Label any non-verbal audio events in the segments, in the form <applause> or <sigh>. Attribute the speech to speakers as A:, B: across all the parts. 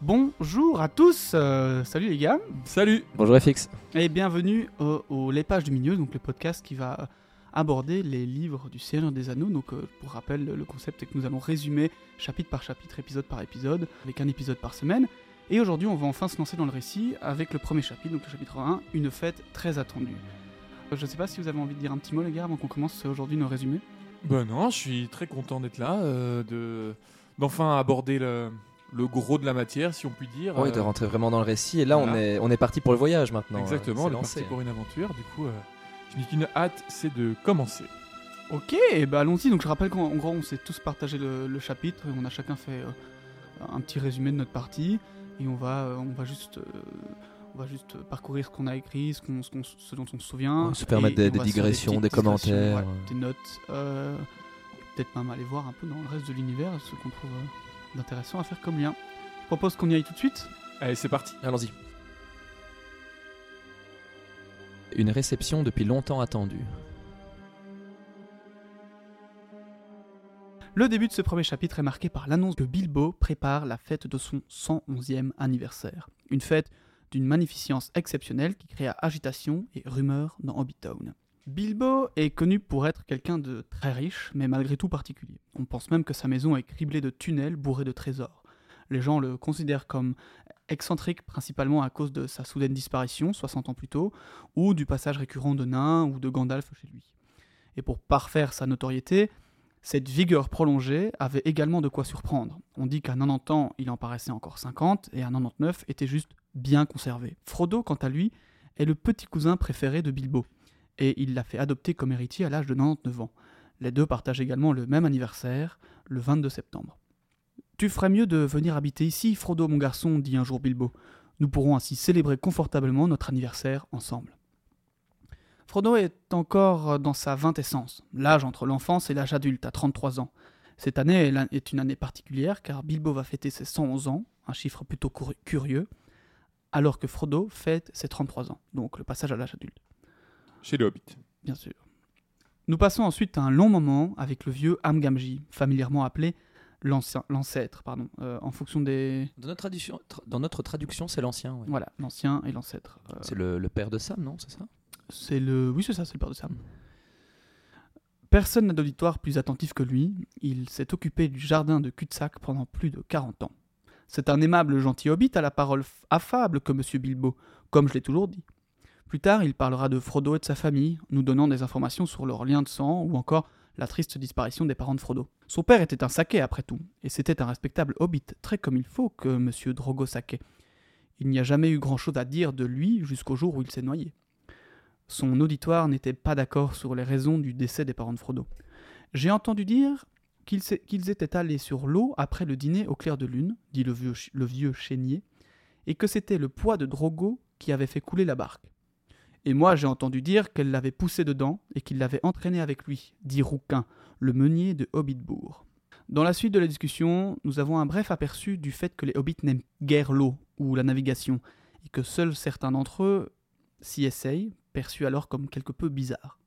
A: Bonjour à tous, euh, salut les gars,
B: Salut
C: Bonjour FX.
A: et bienvenue au, au Les Pages du Milieu, donc le podcast qui va aborder les livres du Seigneur des Anneaux. Donc euh, pour rappel, le concept est que nous allons résumer chapitre par chapitre, épisode par épisode, avec un épisode par semaine. Et aujourd'hui, on va enfin se lancer dans le récit avec le premier chapitre, donc le chapitre 1, une fête très attendue. Euh, Je ne sais pas si vous avez envie de dire un petit mot les gars avant qu'on commence aujourd'hui nos résumés.
B: Ben non, je suis très content d'être là, euh, de d'enfin aborder le, le gros de la matière, si on peut dire.
C: Oui,
B: Euh,
C: de rentrer vraiment dans le récit. Et là, on est, on est parti pour le voyage maintenant.
B: Exactement,
C: Euh,
B: on est
C: lancé.
B: parti pour une aventure. Du coup, euh, je n'ai qu'une hâte, c'est de commencer.
A: Ok, bah allons-y. Donc je rappelle qu'en en gros, on s'est tous partagé le, le chapitre et on a chacun fait euh, un petit résumé de notre partie et on va, euh, on va juste, euh, on va juste parcourir ce qu'on a écrit, ce, qu'on, ce, qu'on- ce dont on se souvient.
C: Ouais, se permettre
A: et
C: des- digressions, des commentaires.
A: ouais, des notes, euh, peut-être même aller voir un peu dans le reste de l'univers ce qu'on trouve euh, d'intéressant à faire comme lien. Je propose qu'on y aille tout de suite.
B: Allez, c'est parti.
C: Allons-y. Une réception depuis longtemps attendue.
A: Le début de ce premier chapitre est marqué par l'annonce que Bilbo prépare la fête de son 111e anniversaire. Une fête d'une magnificence exceptionnelle qui créa agitation et rumeurs dans Hobbitown. Bilbo est connu pour être quelqu'un de très riche, mais malgré tout particulier. On pense même que sa maison est criblée de tunnels bourrés de trésors. Les gens le considèrent comme excentrique principalement à cause de sa soudaine disparition, 60 ans plus tôt, ou du passage récurrent de nains ou de Gandalf chez lui. Et pour parfaire sa notoriété, cette vigueur prolongée avait également de quoi surprendre. On dit qu'à 90 ans, il en paraissait encore 50, et à 99 était juste bien conservé. Frodo, quant à lui, est le petit cousin préféré de Bilbo, et il l'a fait adopter comme héritier à l'âge de 99 ans. Les deux partagent également le même anniversaire, le 22 septembre. Tu ferais mieux de venir habiter ici, Frodo mon garçon, dit un jour Bilbo. Nous pourrons ainsi célébrer confortablement notre anniversaire ensemble. Frodo est encore dans sa vingtessence, l'âge entre l'enfance et l'âge adulte, à 33 ans. Cette année est une année particulière car Bilbo va fêter ses 111 ans, un chiffre plutôt curieux, alors que Frodo fête ses 33 ans, donc le passage à l'âge adulte,
B: Chez le Hobbit.
A: bien sûr. Nous passons ensuite à un long moment avec le vieux Amgamji, familièrement appelé l'ancien- l'ancêtre, pardon, euh, en fonction des...
C: Dans notre tra- dans notre traduction c'est l'ancien. ouais.
A: Voilà, l'ancien et l'ancêtre. Euh,
C: C'est le, le père de Sam, non C'est ça?
A: C'est le. Oui, c'est ça, c'est le père de Sam. Personne n'a d'auditoire plus attentif que lui. Il s'est occupé du jardin de cul-de-sac pendant plus de 40 ans. C'est un aimable gentil hobbit à la parole affable que Monsieur Bilbo, comme je l'ai toujours dit. Plus tard, il parlera de Frodo et de sa famille, nous donnant des informations sur leur lien de sang ou encore la triste disparition des parents de Frodo. Son père était un saquet après tout, et c'était un respectable hobbit, très comme il faut que Monsieur Drogo Saquet. Il n'y a jamais eu grand-chose à dire de lui jusqu'au jour où il s'est noyé. Son auditoire n'était pas d'accord sur les raisons du décès des parents de Frodo. J'ai entendu dire qu'ils étaient allés sur l'eau après le dîner au clair de lune, dit le vieux, le vieux chénier, et que c'était le poids de Drogo qui avait fait couler la barque. Et moi j'ai entendu dire qu'elle l'avait poussé dedans et qu'il l'avait entraîné avec lui, dit Rouquin, le meunier de Hobbitbourg. Dans la suite de la discussion, nous avons un bref aperçu du fait que les hobbits n'aiment guère l'eau ou la navigation, et que seuls certains d'entre eux s'y essayent, perçus alors comme quelque peu bizarre.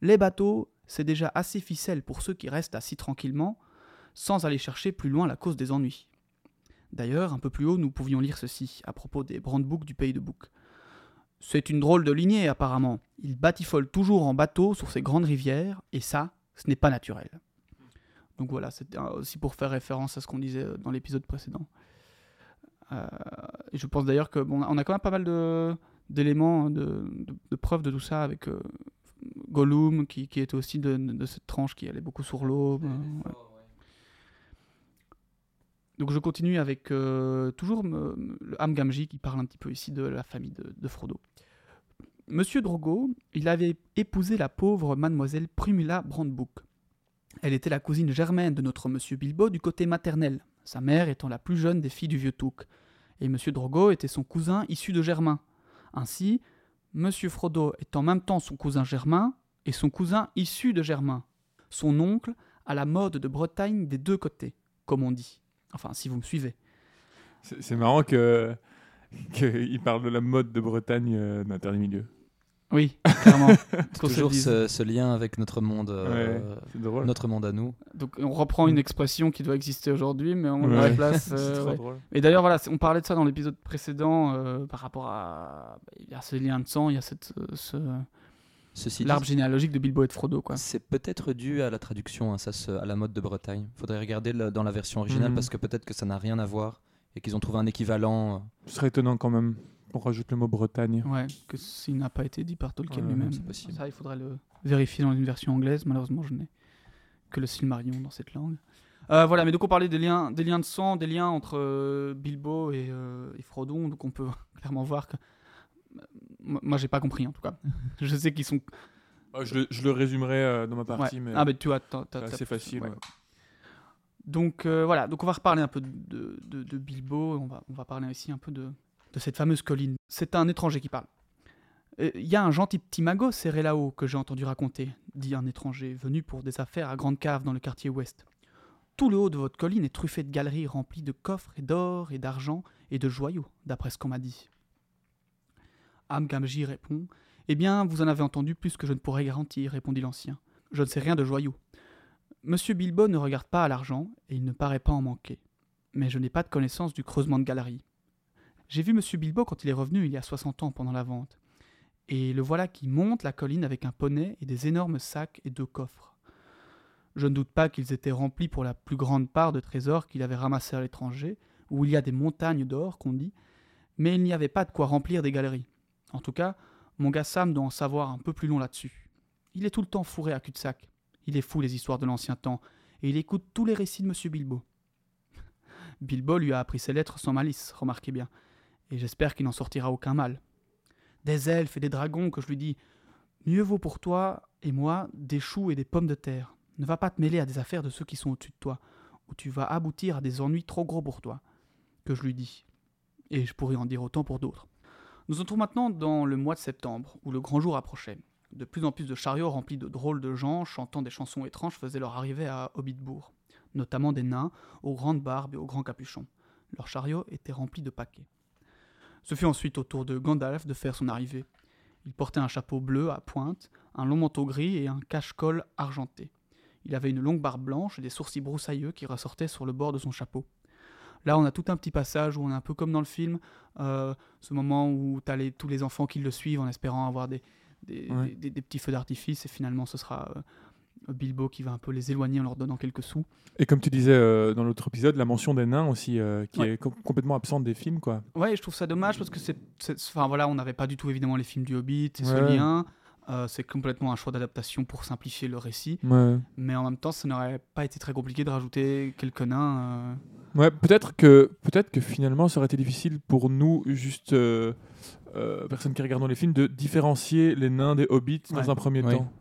A: Les bateaux, c'est déjà assez ficelle pour ceux qui restent assis tranquillement, sans aller chercher plus loin la cause des ennuis. D'ailleurs, un peu plus haut, nous pouvions lire ceci, à propos des brandeboucs du pays de Bouc. C'est une drôle de lignée, apparemment. Ils batifolent toujours en bateau sur ces grandes rivières, et ça, ce n'est pas naturel. Donc voilà, euh, aussi pour faire référence à ce qu'on disait euh, dans l'épisode précédent. Euh, je pense d'ailleurs que bon, on a quand même pas mal de, d'éléments, hein, de, de- de preuves de tout ça avec euh, Gollum qui, qui était aussi de, cette tranche qui allait beaucoup sur l'eau. ouais. Donc je continue avec euh, toujours me- le qui parle un petit peu ici de la famille de, Frodo. Monsieur Drogo, il avait épousé la pauvre mademoiselle Primula Brandebook. Elle était la cousine germaine de notre monsieur Bilbo du côté maternel, sa mère étant la plus jeune des filles du vieux Touk. Et monsieur Drogo était son cousin issu de Germain. Ainsi, monsieur Frodo est en même temps son cousin Germain et son cousin issu de Germain. Son oncle a la mode de Bretagne des deux côtés, comme on dit. Enfin, si vous me suivez.
B: C'est marrant que <laughs> qu'il parle de la mode de Bretagne euh, d'un dernier milieu.
A: Oui, clairement. <laughs>
C: Toujours ce, ce lien avec notre monde, euh,
B: Ouais,
C: notre monde à nous.
A: Donc on reprend une expression qui doit exister aujourd'hui, mais on
B: Ouais.
A: la place. <laughs>
B: C'est
A: euh,
B: trop
A: ouais.
B: drôle.
A: Et d'ailleurs, voilà, on parlait de ça dans l'épisode précédent euh, par rapport à. Il y a ce lien de sang, il y a cette, euh, ce,
C: Ceci dit,
A: l'arbre généalogique de Bilbo et de Frodo, quoi.
C: c'est peut-être dû à la traduction, hein, ça, se- à la mode de Bretagne. Faudrait regarder le- dans la version originale
B: Mhm.
C: parce que peut-être que ça n'a rien à voir et qu'ils ont trouvé un équivalent. euh,
B: Ce serait étonnant quand même. On rajoute le mot Bretagne.
A: Ouais, que s'il n'a pas été dit par Tolkien
B: Ouais,
A: lui-même.
C: c'est possible.
A: Ça, il faudrait le vérifier dans une version anglaise. Malheureusement, je n'ai que le Silmarillion dans cette langue. Euh, voilà, mais donc on parlait des liens, des liens de sang, des liens entre euh, Bilbo et, euh, et Frodon. Donc on peut <laughs> clairement voir que. Moi, j'ai pas compris en tout cas. <laughs> je sais qu'ils sont.
B: Ah, je, le, je le résumerai euh, dans ma partie,
A: Ouais.
B: mais
A: Ah, mais tu vois, t'as-
B: c'est facile.
A: ouais.
B: ouais.
A: Donc euh, voilà, donc on va reparler un peu de, de- de Bilbo, on va, on va parler aussi un peu de, de cette fameuse colline. C'est un étranger qui parle. Euh, Il y a un gentil petit magot serré là-haut que j'ai entendu raconter, dit un étranger venu pour des affaires à Grande Cave dans le quartier ouest. Tout le haut de votre colline est truffé de galeries remplies de coffres et d'or et d'argent et de joyaux, d'après ce qu'on m'a dit. Amgamji répond Eh bien, vous en avez entendu plus que je ne pourrais garantir, répondit l'ancien. Je ne sais rien de joyaux. Monsieur Bilbo ne regarde pas à l'argent, et il ne paraît pas en manquer. Mais je n'ai pas de connaissance du creusement de galeries. J'ai vu Monsieur Bilbo quand il est revenu il y a 60 ans pendant la vente. Et le voilà qui monte la colline avec un poney et des énormes sacs et deux coffres. Je ne doute pas qu'ils étaient remplis pour la plus grande part de trésors qu'il avait ramassés à l'étranger, où il y a des montagnes d'or, qu'on dit, mais il n'y avait pas de quoi remplir des galeries. En tout cas, mon gars Sam doit en savoir un peu plus long là-dessus. Il est tout le temps fourré à cul-de-sac. Il est fou les histoires de l'ancien temps, et il écoute tous les récits de Monsieur Bilbo. <laughs> Bilbo lui a appris ses lettres sans malice, remarquez bien, et j'espère qu'il n'en sortira aucun mal. Des elfes et des dragons que je lui dis Mieux vaut pour toi et moi des choux et des pommes de terre. Ne va pas te mêler à des affaires de ceux qui sont au-dessus de toi, ou tu vas aboutir à des ennuis trop gros pour toi. Que je lui dis. Et je pourrais en dire autant pour d'autres. Nous entrons maintenant dans le mois de septembre, où le grand jour approchait. De plus en plus de chariots remplis de drôles de gens chantant des chansons étranges faisaient leur arrivée à Hobbitbourg, notamment des nains aux grandes barbes et aux grands capuchons. Leurs chariots étaient remplis de paquets. Ce fut ensuite au tour de Gandalf de faire son arrivée. Il portait un chapeau bleu à pointe, un long manteau gris et un cache-col argenté. Il avait une longue barbe blanche et des sourcils broussailleux qui ressortaient sur le bord de son chapeau. Là, on a tout un petit passage où on est un peu comme dans le film, euh, ce moment où tu as tous les enfants qui le suivent en espérant avoir des, des,
B: Ouais.
A: des- des- des petits feux d'artifice, et finalement ce sera euh, Bilbo qui va un peu les éloigner en leur donnant quelques sous.
B: Et comme tu disais euh, dans l'autre épisode, la mention des nains aussi, euh, qui
A: Ouais.
B: est com- complètement absente des films, quoi.
A: Ouais, je trouve ça dommage parce que c'est. Enfin voilà, on n'avait pas du tout évidemment les films du Hobbit et ce lien. Euh, c'est complètement un choix d'adaptation pour simplifier le récit.
B: Ouais.
A: Mais en même temps, ça n'aurait pas été très compliqué de rajouter quelques nains.
B: Ouais, peut-être que, peut-être que finalement, ça aurait été difficile pour nous, juste euh, euh, personnes qui regardons les films, de différencier les nains des hobbits
A: Ouais.
B: dans un premier
C: Oui.
B: temps.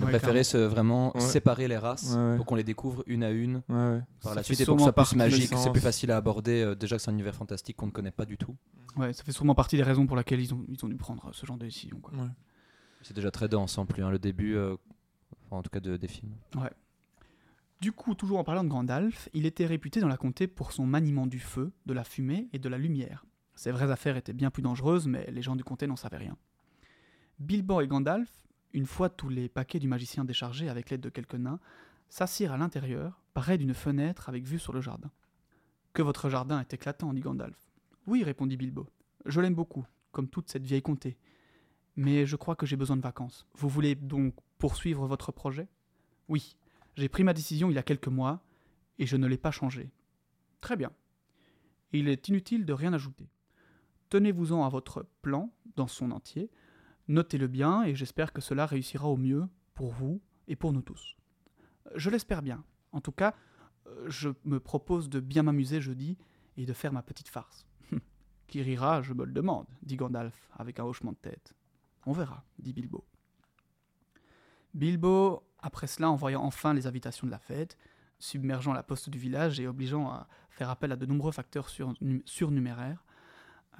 C: On
A: ouais,
C: préférait se vraiment
B: Ouais.
C: séparer les races
B: Ouais, ouais.
C: pour qu'on les découvre une à une
B: Ouais, ouais.
C: par
A: Ça
C: la suite et pour que soit plus magique, c'est plus facile à aborder. euh, déjà que c'est un univers fantastique qu'on ne connaît pas du tout.
A: Ouais, ça fait sûrement partie des raisons pour lesquelles ils ont, ils ont dû prendre ce genre de décision.
B: Ouais.
C: C'est déjà très dense en plus, hein, le début, euh, en tout cas de- des films.
A: Du coup, toujours en parlant de Gandalf, il était réputé dans la comté pour son maniement du feu, de la fumée et de la lumière. Ses vraies affaires étaient bien plus dangereuses, mais les gens du comté n'en savaient rien. Bilbo et Gandalf, une fois tous les paquets du magicien déchargés avec l'aide de quelques nains, s'assirent à l'intérieur, près d'une fenêtre avec vue sur le jardin. Que votre jardin est éclatant, dit Gandalf. Oui, répondit Bilbo. Je l'aime beaucoup, comme toute cette vieille comté. Mais je crois que j'ai besoin de vacances. Vous voulez donc poursuivre votre projet Oui, j'ai pris ma décision il y a quelques mois, et je ne l'ai pas changée. Très bien. Il est inutile de rien ajouter. Tenez-vous-en à votre plan, dans son entier, notez-le bien, et j'espère que cela réussira au mieux pour vous et pour nous tous. Je l'espère bien. En tout cas, euh, je me propose de bien m'amuser jeudi et de faire ma petite farce. <laughs> Qui rira, je me le demande, dit Gandalf avec un hochement de tête. On verra, dit Bilbo. Bilbo, après cela, envoya enfin les invitations de la fête, submergeant la poste du village et obligeant à faire appel à de nombreux facteurs sur- surnuméraires,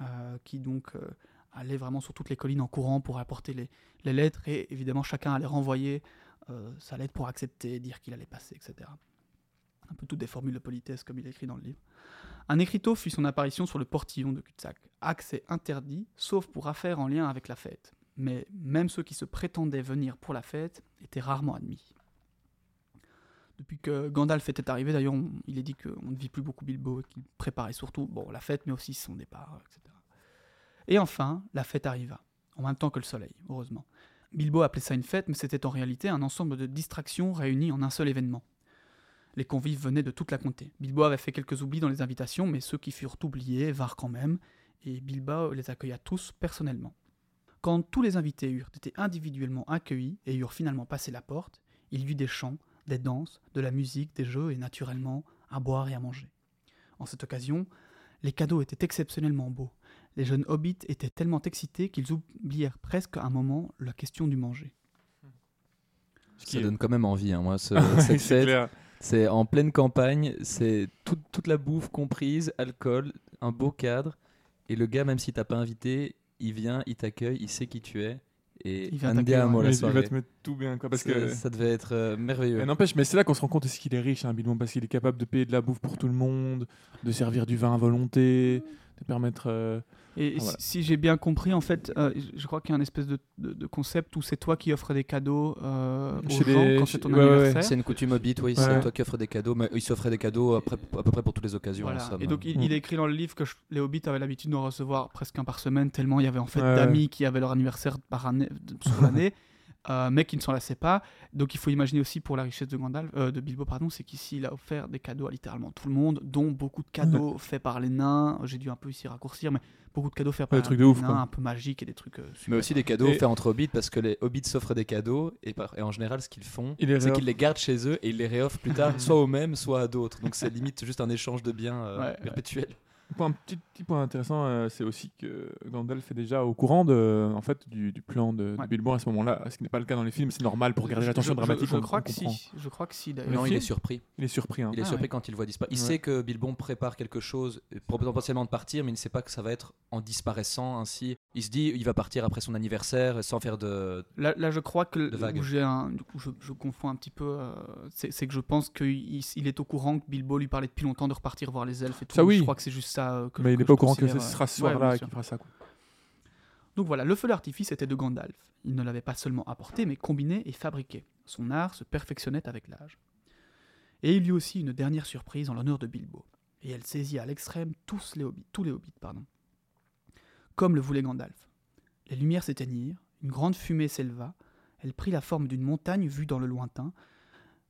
A: euh, qui donc euh, allaient vraiment sur toutes les collines en courant pour apporter les, lettres, et évidemment chacun allait renvoyer euh, sa lettre pour accepter, dire qu'il allait passer, etc. Un peu toutes des formules de politesse comme il écrit dans le livre. Un écriteau fit son apparition sur le portillon de cul-de-sac. Accès interdit, sauf pour affaires en lien avec la fête. Mais même ceux qui se prétendaient venir pour la fête étaient rarement admis. Depuis que Gandalf était arrivé, d'ailleurs, il est dit qu'on ne vit plus beaucoup Bilbo et qu'il préparait surtout la fête, mais aussi son départ, etc. Et enfin, la fête arriva, en même temps que le soleil, heureusement. Bilbo appelait ça une fête, mais c'était en réalité un ensemble de distractions réunies en un seul événement. Les convives venaient de toute la comté. Bilbo avait fait quelques oublis dans les invitations, mais ceux qui furent oubliés vinrent quand même, et Bilbo les accueilla tous personnellement. Quand tous les invités eurent été individuellement accueillis et eurent finalement passé la porte, il y eut des chants, des danses, de la musique, des jeux et naturellement à boire et à manger. En cette occasion, les cadeaux étaient exceptionnellement beaux. Les jeunes hobbits étaient tellement excités qu'ils oublièrent presque un moment la question du manger.
B: Ce qui
C: Ça
B: est-
C: donne quand même envie, hein, moi, ce- <laughs> cette
B: c'est
C: fête.
B: clair.
C: C'est en pleine campagne, c'est tout- toute la bouffe comprise, alcool, un beau cadre. Et le gars, même si t'as pas invité, il vient, il t'accueille, il sait qui tu es. Et
A: Il vient
C: andiamo la
B: il va
C: soirée.
B: te mettre tout bien, quoi. Parce
C: Ça-
B: que
C: Ça devait être euh, merveilleux.
B: N'empêche, mais c'est là qu'on se rend compte qu'il est riche, hein, Bilbon, parce qu'il est capable de payer de la bouffe pour tout le monde, de servir du vin à volonté, de permettre. euh,
A: Et
B: Ah, voilà.
A: si, si j'ai bien compris, en fait, euh, je- crois qu'il y a un espèce de, de- de concept où c'est toi qui offres des cadeaux euh, aux
B: Chez
A: gens
B: les-
A: quand c'est ton
B: ouais, ouais, ouais.
A: anniversaire.
C: C'est une coutume hobbit, oui,
B: Ouais.
C: c'est toi qui offres des cadeaux, mais il s'offrait des cadeaux à peu, à peu près pour toutes les occasions.
A: Voilà. Et donc il,
B: Mm.
A: il est écrit dans le livre que je- les hobbits avaient l'habitude d'en recevoir presque un par semaine, tellement il y avait en fait
B: Ouais.
A: d'amis qui avaient leur anniversaire par année, sur l'année, <laughs> euh, mais qui ne s'en lassaient pas. Donc il faut imaginer aussi pour la richesse de Gandalf, euh, de Bilbo, pardon, c'est qu'ici il a offert des cadeaux à littéralement tout le monde, dont beaucoup de cadeaux faits par les nains. J'ai dû un peu ici raccourcir, mais beaucoup de cadeaux faits
B: Ouais,
A: par
B: des trucs de
A: les
B: ouf,
A: nains,
B: quoi.
A: un peu magiques et des trucs. euh, super.
C: Mais aussi des cadeaux
B: Et-
C: faits entre hobbits parce que les hobbits s'offrent des cadeaux et, par- et en général ce qu'ils font c'est qu'ils les gardent chez eux et ils les réoffrent plus tard <laughs> soit aux mêmes soit à d'autres donc c'est limite juste un échange de biens euh,
A: Ouais, ouais.
B: Un petit, petit point intéressant, euh, c'est aussi que Gandalf est déjà au courant de, en fait, du, du plan de, de
A: Ouais.
B: Bilbo à ce moment-là, ce qui n'est pas le cas dans les films. C'est normal pour garder
A: Je-
B: l'attention
A: je-
B: dramatique.
A: Je,
B: on-
A: crois
B: on
A: que si. Je crois que si d'ailleurs.
C: Non, il est surpris.
B: Il est surpris. hein.
C: Il est
A: Ah
C: surpris
A: ouais.
C: quand il voit disparaître. Il
B: Ouais.
C: sait que Bilbon prépare quelque chose pour potentiellement de partir, mais il ne sait pas que ça va être en disparaissant ainsi. Il se dit il va partir après son anniversaire sans faire de.
A: Là, là, je crois que où j'ai un, du coup, je, je confonds un petit peu. euh, c'est c'est que je pense qu'il il est au courant que Bilbo lui parlait depuis longtemps de repartir voir les elfes et tout.
B: Ça, oui.
A: Je crois que c'est juste ça euh, que
B: Mais
A: je-
B: il n'est pas au courant que ce sera
A: euh,
B: ce soir-là qu'il fera ça. quoi.
A: Donc voilà, le feu d'artifice était de Gandalf. Il ne l'avait pas seulement apporté, mais combiné et fabriqué. Son art se perfectionnait avec l'âge. Et il y eut aussi une dernière surprise en l'honneur de Bilbo. Et elle saisit à l'extrême tous les hobbits, tous les hobbits, pardon. Comme le voulait Gandalf. Les lumières s'éteignirent, une grande fumée s'éleva, elle prit la forme d'une montagne vue dans le lointain,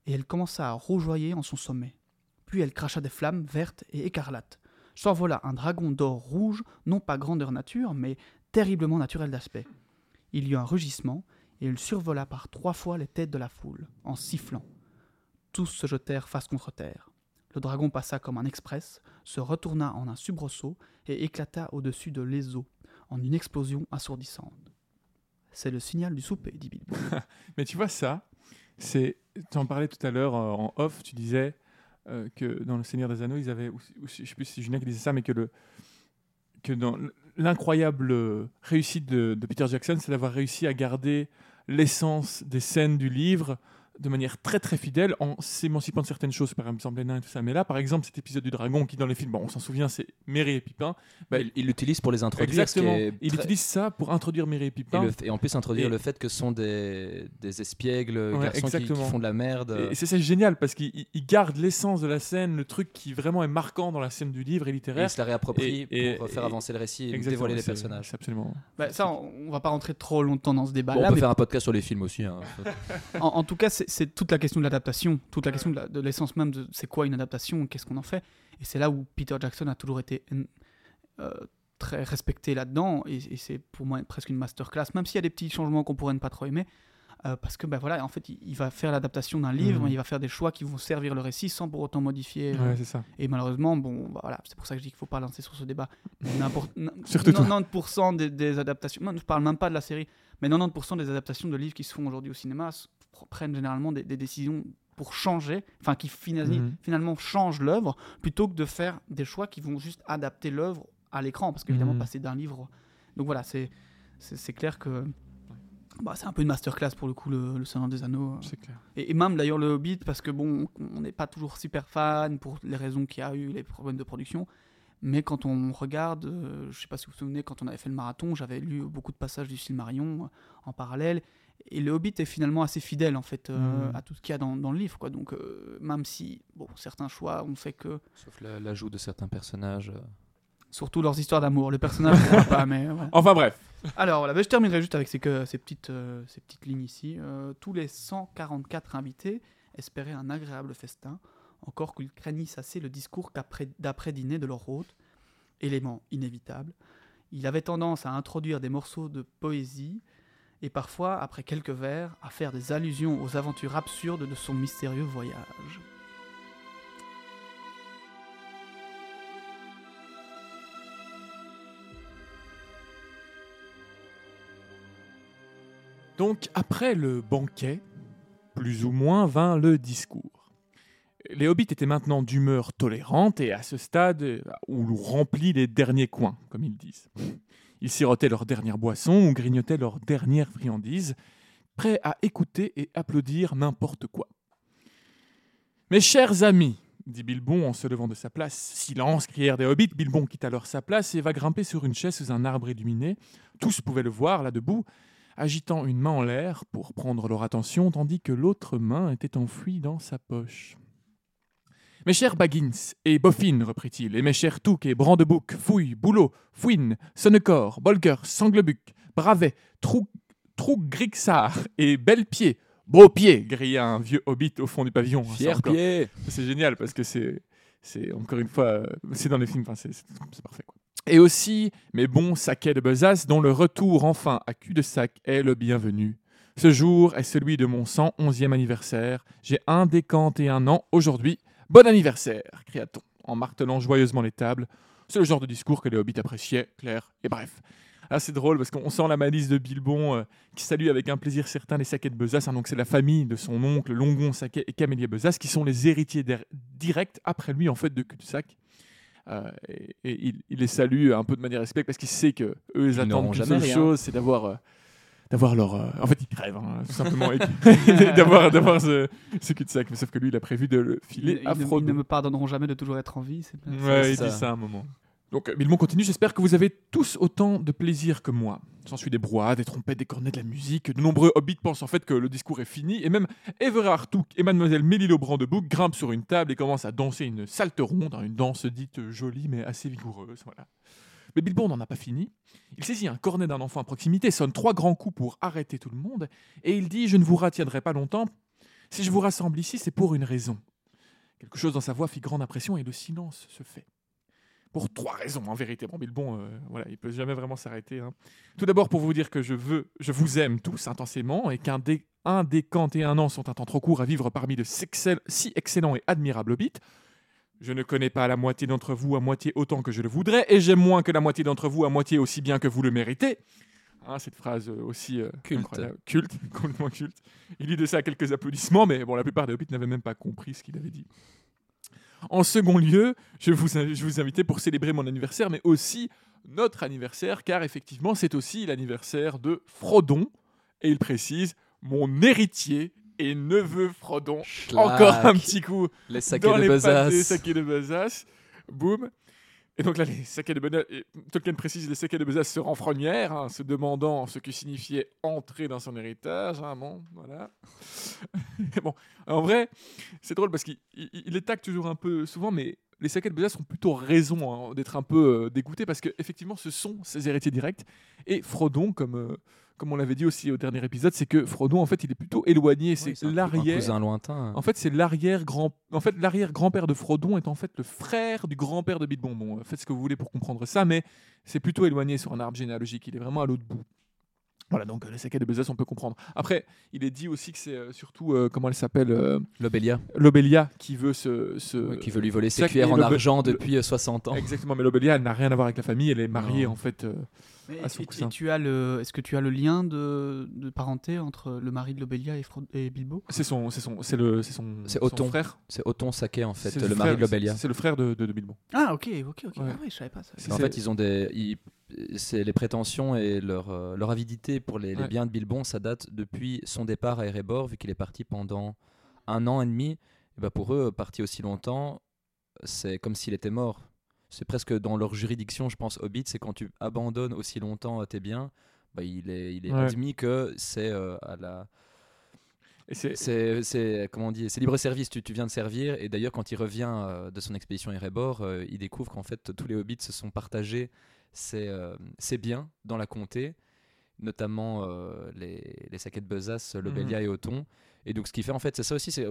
A: et elle commença à rougeoyer en son sommet. Puis elle cracha des flammes vertes et écarlates. S'envola un dragon d'or rouge, non pas grandeur nature, mais terriblement naturel d'aspect. Il y eut un rugissement, et il survola par trois fois les têtes de la foule, en sifflant. Tous se jetèrent face contre terre. Le dragon passa comme un express, se retourna en un soubresaut et éclata au-dessus de l'Eso, en une explosion assourdissante. C'est le signal du souper, dit Bilbo. <laughs>
B: Mais tu vois, ça, c'est. Tu en parlais tout à l'heure euh, en off, tu disais euh, que dans Le Seigneur des Anneaux, ils avaient. Je sais plus si Julien qui disait ça, mais que l'incroyable réussite de Peter Jackson, c'est d'avoir réussi à garder l'essence des scènes du livre de manière très très fidèle en s'émancipant de certaines choses, par exemple les nains et tout ça. Mais là, par exemple, cet épisode du dragon qui dans les films, bon, on s'en souvient, c'est Merry et Pipin. Bah,
C: il il l'utilise pour les introduire.
B: exactement. Il
C: très-
B: utilise ça pour introduire Merry et
C: Et,
B: Pipin.
C: le- et en plus introduire
B: Et-
C: le fait que ce sont des, des espiègles
B: Ouais,
C: garçons qui- font de la merde.
B: Et c'est c'est génial parce qu'il il- il garde l'essence de la scène, le truc qui vraiment est marquant dans la scène du livre et
C: Et
B: littéraire.
C: il se la réapproprie
B: Et- et-
C: pour faire
B: et-
C: avancer le récit et dévoiler les personnages.
B: Absolument.
A: Bah, ça, on, on va pas rentrer trop longtemps dans ce débat.
C: Bon, on peut
A: mais
C: faire un podcast sur les films aussi. hein. <laughs>
A: en, en tout cas, c'est- c'est toute la question de l'adaptation, toute la question de la- de l'essence même de c'est quoi une adaptation, qu'est-ce qu'on en fait. Et c'est là où Peter Jackson a toujours été euh, très respecté là-dedans, et, et c'est pour moi presque une masterclass, même s'il y a des petits changements qu'on pourrait ne pas trop aimer. euh, parce que ben voilà, en fait, il, il va faire l'adaptation d'un livre,
B: Mhm.
A: mais il va faire des choix qui vont servir le récit sans pour autant modifier. euh,
B: Ouais, c'est ça.
A: Et malheureusement, bon, bah voilà, c'est pour ça que je dis qu'il faut pas lancer sur ce débat. N'importe, n- <laughs>
B: Surtout toi.
A: 90% des, des adaptations, non, je parle même pas de la série, mais 90% des adaptations de livres qui se font aujourd'hui au cinéma prennent généralement des, des décisions pour changer, enfin qui
B: Mhm.
A: finalement changent l'œuvre, plutôt que de faire des choix qui vont juste adapter l'œuvre à l'écran, parce qu'évidemment
B: Mhm.
A: passer d'un livre. Donc voilà, c'est, clair que bah, c'est un peu une masterclass pour le coup, le, le Seigneur des Anneaux.
B: C'est clair.
A: Et, et même d'ailleurs le Hobbit, parce que bon, on n'est pas toujours super fan pour les raisons qu'il y a eu, les problèmes de production. Mais quand on regarde, euh, je ne sais pas si vous vous souvenez, quand on avait fait le marathon, j'avais lu beaucoup de passages du Silmarillion euh, en parallèle. Et le Hobbit est finalement assez fidèle en fait euh,
B: Mhm.
A: à tout ce qu'il y a dans, dans le livre. Quoi. Donc euh, même si bon, certains choix ont fait que...
C: Sauf la- l'ajout de certains personnages. euh.
A: Surtout leurs histoires d'amour. Le personnage, on pas, mais voilà.
B: Enfin bref.
A: Alors voilà, ben, je terminerai juste avec ces, que- ces, petites, euh, ces petites lignes ici. Euh, tous les 144 invités espéraient un agréable festin, encore qu'ils craignissent assez le discours d'après-dîner de leur hôte, élément inévitable. Il avait tendance à introduire des morceaux de poésie et parfois, après quelques vers, à faire des allusions aux aventures absurdes de son mystérieux voyage.
B: Donc, après le banquet, plus ou moins vint le discours. Les hobbits étaient maintenant d'humeur tolérante et à ce stade euh, où l'on remplit les derniers coins, comme ils disent. Ils sirotaient leur dernière boisson ou grignotaient leur dernière friandise, prêts à écouter et applaudir n'importe quoi. Mes chers amis, dit Bilbon en se levant de sa place. Silence, crièrent des hobbits. Bilbon quitte alors sa place et va grimper sur une chaise sous un arbre illuminé. Tous pouvaient le voir là debout, agitant une main en l'air pour prendre leur attention, tandis que l'autre main était enfouie dans sa poche. Mes chers Baggins et Boffin, reprit-il, et mes chers Touk et Brandebouc, Fouille, Boulot, Fouine, Sonnecor, Bolger, Sanglebuc, Bravet, Trou, Trougrixar et Belle-Pied, Beau Pied, grilla un vieux hobbit au fond du pavillon. hein, c'est
C: Fier
B: encore-
C: pied
B: c'est génial parce que c'est, c'est encore une fois, euh, c'est dans les films, enfin, c'est, parfait. Quoi. Et aussi mes bons saquets de besace dont le retour enfin à cul-de-sac est le bienvenu. Ce jour est celui de mon 111e anniversaire. J'ai un des et un an aujourd'hui. Bon anniversaire, cria-t-on en martelant joyeusement les tables. C'est le genre de discours que les hobbits appréciaient, clair et bref. Ah, c'est drôle parce qu'on sent la malice de Bilbon euh, qui salue avec un plaisir certain les saquets de Besace. hein. donc c'est la famille de son oncle Longon Saquet et Camélia Besace qui sont les héritiers directs après lui en fait de cul-de-sac. Euh, et et il, il les salue un peu de manière respect parce qu'il sait que eux ils,
C: Ils
B: attendent seule
C: rien.
B: chose, c'est d'avoir euh, d'avoir leur. euh, En fait, ils crèvent hein, tout simplement <laughs> <laughs> d'avoir d'avoir ce, ce cul-de-sac. Mais sauf que lui, il a prévu de le filer
A: ils
B: à
A: ne, ils
B: Frodo.
A: ne me pardonneront jamais de toujours être en vie. c'est bien.
B: Ouais, il dit
C: ça.
B: à un moment. Donc, euh, Bilbon continue. J'espère que vous avez tous autant de plaisir que moi. S'ensuit des brouhahs, des trompettes, des cornets, de la musique. De nombreux hobbits pensent en fait que le discours est fini. Et même Everard Took et Mademoiselle Mélilo Brandebouc grimpent sur une table et commencent à danser une salte ronde, hein, une danse dite jolie mais assez vigoureuse. Voilà. Mais Bilbon n'en a pas fini. Il saisit un cornet d'un enfant à proximité, sonne trois grands coups pour arrêter tout le monde, et il dit Je ne vous retiendrai pas longtemps. Si je vous rassemble ici, c'est pour une raison. Quelque chose dans sa voix fit grande impression et le silence se fait. Pour trois raisons, en vérité. Bon, Bilbon, euh, voilà, il peut jamais vraiment s'arrêter. hein. Tout d'abord, pour vous dire que je veux, je vous aime tous intensément et qu'un des, un des et un an sont un temps trop court à vivre parmi de si excellents et admirables hobbits. Je ne connais pas la moitié d'entre vous à moitié autant que je le voudrais, et j'aime moins que la moitié d'entre vous à moitié aussi bien que vous le méritez. Hein, cette phrase euh, aussi euh,
C: culte, <laughs>
B: complètement culte. Il dit de ça quelques applaudissements, mais bon, la plupart des hobbits n'avaient même pas compris ce qu'il avait dit. En second lieu, je vous, je vous invitais pour célébrer mon anniversaire, mais aussi notre anniversaire, car effectivement, c'est aussi l'anniversaire de Frodon, et il précise mon héritier et neveu Frodon. Encore un petit coup
C: Les saquets
B: dans
C: de
B: les pattes des
C: besace.
B: saquets de besace. Boum. Et donc là, les saquets de besace, Tolkien précise, les saquets de besace se renfrognèrent, hein, se demandant ce que signifiait entrer dans son héritage. hein, bon, voilà. <laughs> Bon, en vrai, c'est drôle parce qu'il il, il les tacle toujours un peu souvent, mais les saquets de besace ont plutôt raison hein, d'être un peu euh, dégoûtés parce qu'effectivement, ce sont ses héritiers directs. Et Frodon, comme, euh, comme on l'avait dit aussi au dernier épisode, c'est que Frodon, en fait, il est plutôt éloigné. c'est
C: un
B: l'arrière.
C: cousin lointain.
B: En fait, c'est l'arrière grand. En fait, l'arrière grand-père de Frodon est en fait le frère du grand-père de Bilbon. Bon, faites ce que vous voulez pour comprendre ça, mais c'est plutôt éloigné sur un arbre généalogique. Il est vraiment à l'autre bout. Voilà, donc euh, les saquets de besace, on peut comprendre. Après, il est dit aussi que c'est euh, surtout euh, comment elle s'appelle, euh,
C: Lobelia,
B: Lobelia, qui veut se, se-
C: qui veut lui voler ses cuillères en argent depuis euh, 60 ans.
B: Exactement, mais Lobelia, elle n'a rien à voir avec la famille. Elle est mariée en fait.
A: Mais-
B: à son
A: et-
B: cousin.
A: et tu as le, est-ce que tu as le lien de, de parenté entre le mari de Lobelia et, Fro- et Bilbo?
B: C'est son, c'est son, c'est le, c'est son,
C: C'est
B: son
C: Othon.
B: frère.
C: C'est Othon Saquet en fait, le
B: frère-
C: mari de Lobelia.
B: C'est le frère de, de, de Bilbon.
A: Ah ok, ok, ok.
B: Ouais.
A: Ah oui, je savais pas ça.
C: En fait, ils ont des, ils- c'est les prétentions et leur, euh, leur avidité pour les, les
B: Ouais.
C: biens de Bilbon, ça date depuis son départ à Erebor, vu qu'il est parti pendant un an et demi. Et ben pour eux, parti aussi longtemps, c'est comme s'il était mort. C'est presque dans leur juridiction, je pense, Hobbit, c'est quand tu abandonnes aussi longtemps tes biens, bah, il est, il est
B: Ouais.
C: admis que c'est euh, à la.
B: C'est
C: comment on dit, c'est libre service, tu, tu viens de servir. Et d'ailleurs, quand il revient euh, de son expédition Erebor, euh, il découvre qu'en fait, tous les hobbits se sont partagés ses, euh, ses biens dans la comté, notamment euh, les, les saquets de besace, Lobelia et Othon. Et donc, ce qui fait, en fait, c'est ça aussi, c'est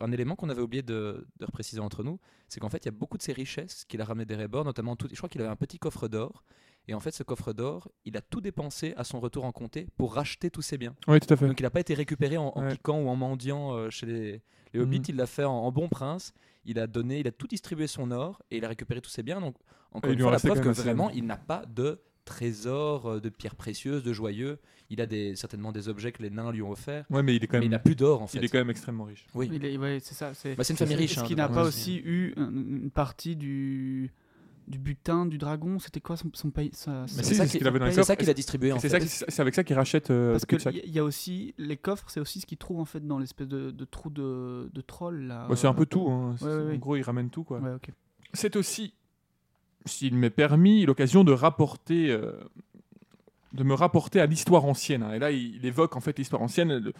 C: un élément qu'on avait oublié de, de repréciser entre nous, c'est qu'en fait, il y a beaucoup de ces richesses qu'il a ramenées d'Erebor, notamment tout. Je crois qu'il avait un petit coffre d'or. Et en fait, ce coffre d'or, il a tout dépensé à son retour en comté pour racheter tous ses biens.
B: oui, tout à fait.
C: Donc il n'a pas été récupéré en, en
B: Ouais.
C: piquant ou en mendiant euh, chez les, les hobbits,
B: Mhm.
C: il l'a fait en, en bon prince. Il a donné, il a tout distribué son or et il a récupéré tous ses biens. Donc encore
B: Et
C: une fois, la preuve que vraiment il n'a pas de trésor, euh, de pierres précieuses, de joyeux. Il a des, certainement des objets que les nains lui ont offerts,
B: Ouais, mais il est quand
C: mais il
B: même,
C: n'a plus d'or en fait.
B: il est quand même extrêmement riche.
C: Oui.
A: Il est- ouais, c'est ça. C'est
C: Bah, c'est une famille riche.
A: Est-ce
C: hein,
A: qu'il n'a pas aussi eu une, partie du, du butin du dragon C'était quoi son, son pays
B: si,
C: C'est ça qu'il a distribué en
B: C'est
C: fait.
B: ça qui- c'est avec ça qu'il rachète euh,
A: Parce que il y, a aussi les coffres, c'est aussi ce qu'il trouve en fait dans l'espèce de, de trou de, de troll là.
B: C'est un peu tout. hein.
A: ouais, ouais,
B: En gros, il ramène tout. quoi. C'est aussi, s'il m'est permis, l'occasion de rapporter, euh, de me rapporter à l'histoire ancienne. hein. Et là, il, évoque en fait l'histoire ancienne.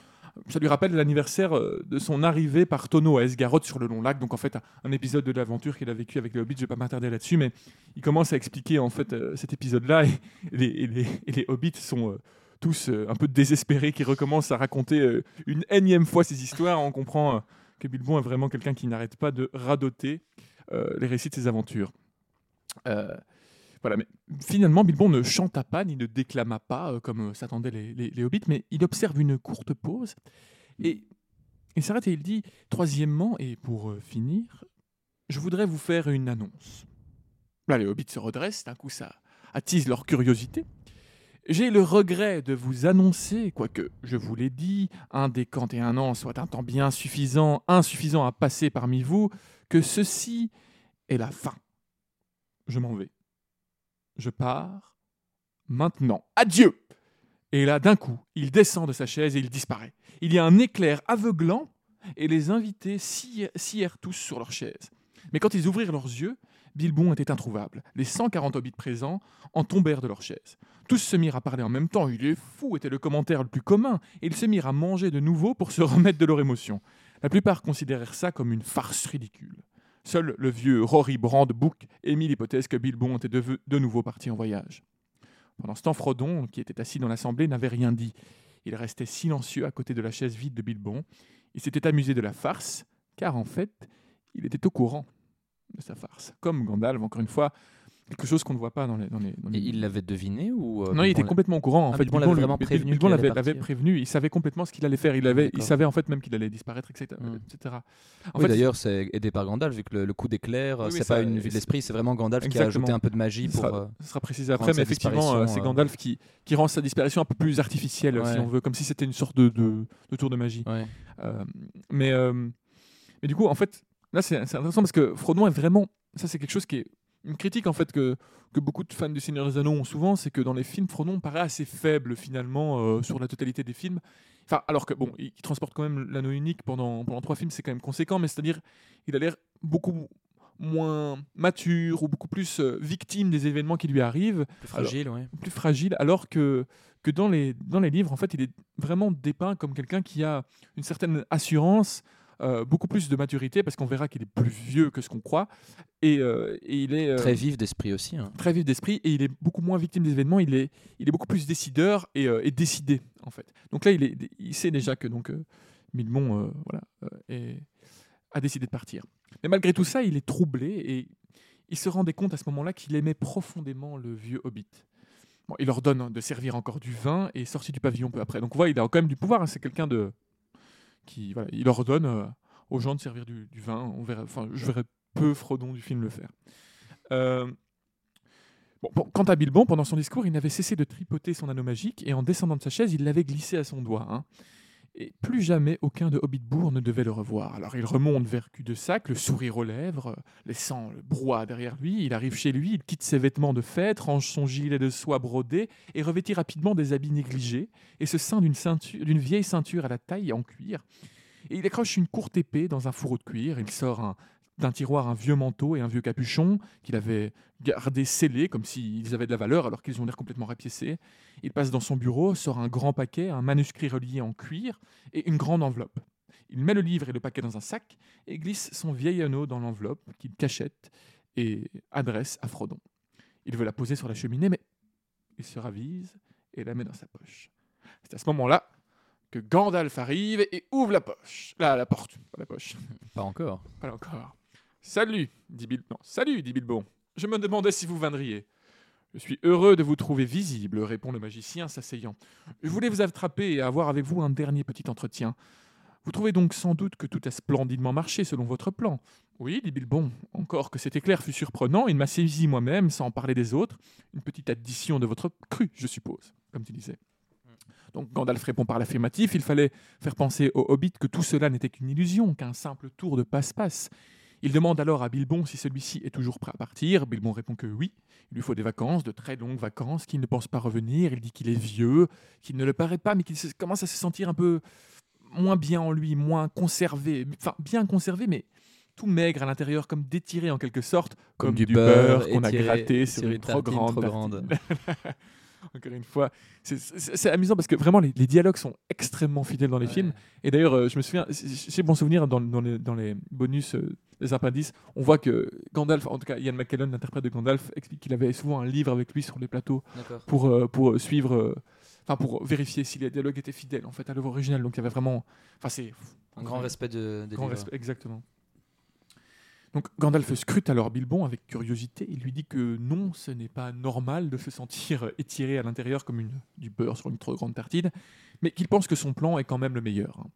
B: Ça lui rappelle l'anniversaire euh, de son arrivée par tonneau à Esgaroth sur le long lac. Donc en fait, un, épisode de l'aventure qu'il a vécu avec les Hobbits. Je vais pas m'attarder là-dessus, mais il commence à expliquer en fait euh, cet épisode-là. Et, les, Hobbits sont tous un peu désespérés, qui recommencent à raconter une énième fois ces histoires. On comprend que Bilbon est vraiment quelqu'un qui n'arrête pas de radoter les récits de ses aventures. Euh, voilà, mais finalement, Bilbon ne chanta pas ni ne déclama pas, euh, comme euh, s'attendaient les, les- les hobbits, mais il observe une courte pause et il s'arrête et il dit Troisièmement, et pour euh, finir, je voudrais vous faire une annonce. Là, les hobbits se redressent, d'un coup, ça attise leur curiosité. J'ai le regret de vous annoncer, quoique je vous l'ai dit, un des et un an soit un temps bien suffisant, insuffisant à passer parmi vous, que ceci est la fin. Je m'en vais. Je pars maintenant. Adieu Et là, d'un coup, il descend de sa chaise et il disparaît. Il y a un éclair aveuglant et les invités sci- scièrent tous sur leurs chaises. Mais quand ils ouvrirent leurs yeux, Bilbon était introuvable. Les 140 hobbits présents en tombèrent de leurs chaises. Tous se mirent à parler en même temps. Il est fou, était le commentaire le plus commun, et ils se mirent à manger de nouveau pour se remettre de leur émotion. La plupart considérèrent ça comme une farce ridicule. Seul le vieux Rory Brandebook émit l'hypothèse que Bilbon était de, de nouveau parti en voyage. Pendant ce temps, Frodon, qui était assis dans l'assemblée, n'avait rien dit. Il restait silencieux à côté de la chaise vide de Bilbon. Il s'était amusé de la farce, car en fait, il était au courant de sa farce. Comme Gandalf, encore une fois, quelque chose qu'on ne voit pas dans les. Dans les, dans
C: Et
B: les-
C: il l'avait deviné ou euh,
B: non, il était complètement au courant. En
C: Ah,
B: fait,
C: Bilbon l'avait prévenu
B: Bilbon
C: qu'il allait
B: l'avait l'avait
C: partir.
B: prévenu. Il savait complètement ce qu'il allait faire. Il avait, il savait en fait même qu'il allait disparaître, etc.
C: Hmm.
B: etc. En
C: Oui,
B: fait,
C: d'ailleurs, c'est aidé par Gandalf, vu que le, le coup d'éclair,
B: Oui,
C: c'est
B: ça-
C: pas une vue de l'esprit, c'est vraiment Gandalf qui a ajouté un peu de magie
B: Ce
C: pour.
B: sera,
C: euh,
B: sera précisé après, mais effectivement, euh, c'est Gandalf qui, qui rend sa disparition un peu plus artificielle, si on veut, comme si c'était une sorte de, de, de tour de magie.
C: ouais.
B: Euh, mais, mais du coup, en fait, là, c'est c'est intéressant parce que Frodon est vraiment. Ça, c'est quelque chose qui est une critique, en fait, que, que beaucoup de fans du Seigneur des Anneaux ont souvent, c'est que dans les films, Frodon paraît assez faible, finalement, euh, sur la totalité des films. Enfin, alors que, bon, il, il transporte quand même l'anneau unique pendant, pendant trois films, c'est quand même conséquent, mais c'est-à-dire, il a l'air beaucoup moins mature ou beaucoup plus euh, victime des événements qui lui arrivent
C: Plus fragile, ouais.
B: plus fragile, alors que, que dans, les, dans les livres, en fait, il est vraiment dépeint comme quelqu'un qui a une certaine assurance, euh, beaucoup plus de maturité, parce qu'on verra qu'il est plus vieux que ce qu'on croit, et, euh, et il est euh,
C: Très vif d'esprit aussi. hein.
B: très vif d'esprit, et il est beaucoup moins victime des événements, il est, il est beaucoup plus décideur et, et décidé, en fait. Donc là, il, est, il sait déjà que donc, voilà, est- a décidé de partir. Mais malgré tout ça, il est troublé, et il se rendait compte à ce moment-là qu'il aimait profondément le vieux Hobbit. Bon, il leur donne de servir encore du vin et est sorti du pavillon peu après. Donc, on voit, il a quand même du pouvoir. hein. C'est quelqu'un de il leur donne euh, aux gens de servir du, vin. Je verrai peu Frodon du film le faire. Euh, quant à Bilbon, pendant son discours, il n'avait cessé de tripoter son anneau magique et en descendant de sa chaise, il l'avait glissé à son doigt. hein. Et plus jamais aucun de Hobbitbourg ne devait le revoir. Alors il remonte vers cul-de-sac, le sourire aux lèvres, laissant le brouhaha derrière lui. Il arrive chez lui, il quitte ses vêtements de fête, range son gilet de soie brodé et revêtit rapidement des habits négligés et se ceint d'une vieille ceinture à la taille en cuir. Et il accroche une courte épée dans un fourreau de cuir. Il sort un d'un tiroir un vieux manteau et un vieux capuchon qu'il avait gardé scellés comme s'ils avaient de la valeur alors qu'ils ont l'air complètement rapiécés. Il passe dans son bureau, sort un grand paquet, un manuscrit relié en cuir et une grande enveloppe. Il met le livre et le paquet dans un sac et glisse son vieil anneau dans l'enveloppe qu'il cachette et adresse à Frodon. Il veut la poser sur la cheminée, mais il se ravise et la met dans sa poche. C'est à ce moment-là que Gandalf arrive et ouvre la poche. Là, la porte, pas la poche.
C: Pas encore.
B: Pas encore. Salut, dit Bilbo. Non, salut, dit Bilbo. Je me demandais si vous viendriez. Je suis heureux de vous trouver visible, répond le magicien, s'asseyant. Je voulais vous attraper et avoir avec vous un dernier petit entretien. Vous trouvez donc sans doute que tout a splendidement marché selon votre plan. Oui, dit Bilbon. Encore que cet éclair fut surprenant, il m'a saisi moi-même, sans parler des autres. Une petite addition de votre cru, je suppose, comme tu disais. Donc Gandalf répond par l'affirmatif. Il fallait faire penser au Hobbit que tout cela n'était qu'une illusion, qu'un simple tour de passe-passe. Il demande alors à Bilbon si celui-ci est toujours prêt à partir. Bilbon répond que oui. Il lui faut des vacances, de très longues vacances, qu'il ne pense pas revenir. Il dit qu'il est vieux, qu'il ne le paraît pas, mais qu'il commence à se sentir un peu moins bien en lui, moins conservé. Enfin, bien conservé, mais tout maigre à l'intérieur, comme détiré en quelque sorte, comme, du, beurre, qu'on a gratté sur, une, trop grande.
C: trop grande. <laughs> <laughs>
B: Encore une fois, c'est- amusant parce que vraiment les, les dialogues sont extrêmement fidèles dans les
C: Ouais.
B: films. Et d'ailleurs, euh, je me souviens, j'ai bon souvenir dans, dans les, dans les bonus, euh, les appendices, on voit que Gandalf, en tout cas Ian McKellen, l'interprète de Gandalf, explique qu'il avait souvent un livre avec lui sur les plateaux pour, euh, pour suivre, euh, enfin pour vérifier si les dialogues étaient fidèles en fait à l'œuvre originale. Donc il y avait vraiment, enfin c'est
C: Un grand respect de,
B: Grand
C: livres.
B: respect, exactement. Gandalf scrute alors Bilbon avec curiosité. Il lui dit que non, ce n'est pas normal de se sentir étiré à l'intérieur comme du beurre sur une trop grande tartine, mais qu'il pense que son plan est quand même le meilleur.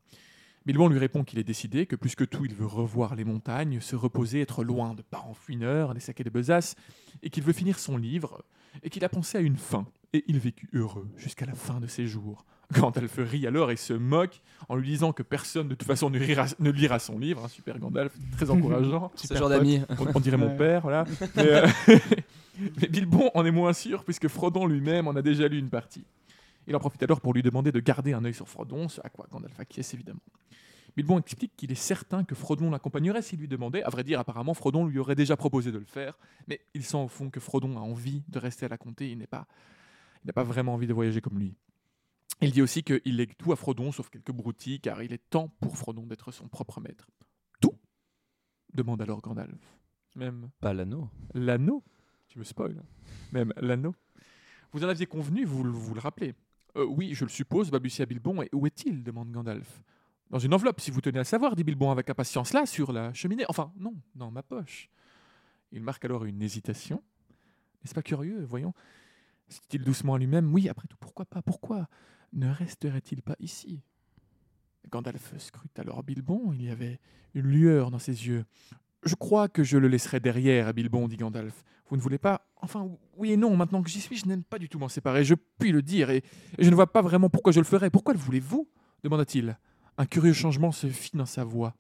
B: Bilbon lui répond qu'il est décidé, que plus que tout, il veut revoir les montagnes, se reposer, être loin de parents fouineurs, des saquets de besaces, et qu'il veut finir son livre, et qu'il a pensé à une fin. Et il vécut heureux jusqu'à la fin de ses jours. Gandalf rit alors et se moque en lui disant que personne de toute façon ne, rira- ne lira son livre. hein, super Gandalf, très encourageant.
C: Ce <laughs>
B: super
C: genre d'amis.
B: On, on dirait mon père, voilà. <laughs> Mais, euh, <laughs> mais Bilbon en est moins sûr puisque Frodon lui-même en a déjà lu une partie. Il en profite alors pour lui demander de garder un œil sur Frodon, ce à quoi Gandalf acquiesce évidemment. Bilbon explique qu'il est certain que Frodon l'accompagnerait s'il lui demandait. À vrai dire, apparemment, Frodon lui aurait déjà proposé de le faire, mais il sent au fond que Frodon a envie de rester à la comté. Il n'est pas, il n'a pas vraiment envie de voyager comme lui. Il dit aussi qu'il lègue tout à Frodon, sauf quelques broutilles, car il est temps pour Frodon d'être son propre maître. Tout demande alors Gandalf. Même
C: Pas l'anneau.
B: l'anneau. Tu me spoil. Même l'anneau. Vous en aviez convenu, vous, le- vous le rappelez. Euh, oui, je le suppose, balbutia Bilbon. Et où est-il demande Gandalf. Dans une enveloppe, si vous tenez à savoir, dit Bilbon avec impatience. Là, sur la cheminée. Enfin, non, dans ma poche. Il marque alors une hésitation. N'est-ce pas curieux Voyons. Se dit-il doucement à lui-même. Oui, après tout, pourquoi pas Pourquoi ne resterait-il pas ici? Gandalf scrute alors Bilbon. Il y avait une lueur dans ses yeux. Je crois que je le laisserai derrière, Bilbon, dit Gandalf. Vous ne voulez pas? Enfin, oui et non, maintenant que j'y suis, je n'aime pas du tout m'en séparer, je puis le dire, et, et je ne vois pas vraiment pourquoi je le ferais. Pourquoi le voulez-vous? demanda-t-il. Un curieux changement se fit dans sa voix.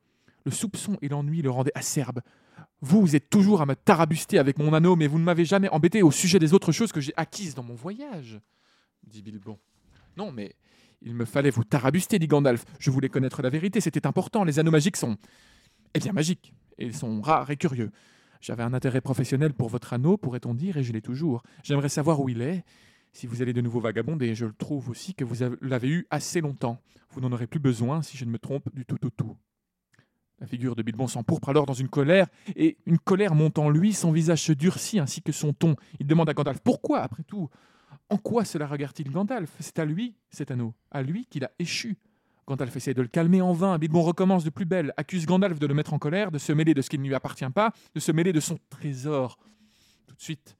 B: Le soupçon et l'ennui le rendaient acerbe. Vous, vous êtes toujours à me tarabuster avec mon anneau, mais vous ne m'avez jamais embêté au sujet des autres choses que j'ai acquises dans mon voyage, dit Bilbon. Non, mais il me fallait vous tarabuster, dit Gandalf. Je voulais connaître la vérité, c'était important. Les anneaux magiques sont. Eh bien, magiques. Et ils sont rares et curieux. J'avais un intérêt professionnel pour votre anneau, pourrait-on dire, et je l'ai toujours. J'aimerais savoir où il est. Si vous allez de nouveau vagabonder, je le trouve aussi que vous avez- l'avez eu assez longtemps. Vous n'en aurez plus besoin, si je ne me trompe, du tout au tout. La figure de Bilbon s'empourpre alors dans une colère, et une colère monte en lui, son visage se durcit ainsi que son ton. Il demande à Gandalf Pourquoi, après tout En quoi cela regarde-t-il Gandalf? C'est à lui, cet anneau, à lui qu'il a échu. Gandalf essaie de le calmer en vain. Bilbon recommence de plus belle, accuse Gandalf de le mettre en colère, de se mêler de ce qui ne lui appartient pas, de se mêler de son trésor. Tout de suite,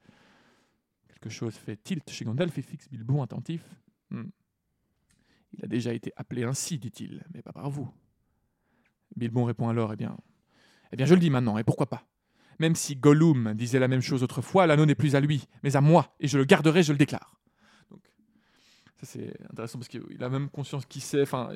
B: quelque chose fait tilt chez Gandalf et fixe Bilbon attentif. Hmm. Il a déjà été appelé ainsi, dit-il, mais pas par vous. Bilbon répond alors Eh bien, eh bien, je le dis maintenant, et pourquoi pas? Même si Gollum disait la même chose autrefois, l'anneau n'est plus à lui, mais à moi, et je le garderai, je le déclare. Ça c'est intéressant parce qu'il a même conscience qui sait. Enfin,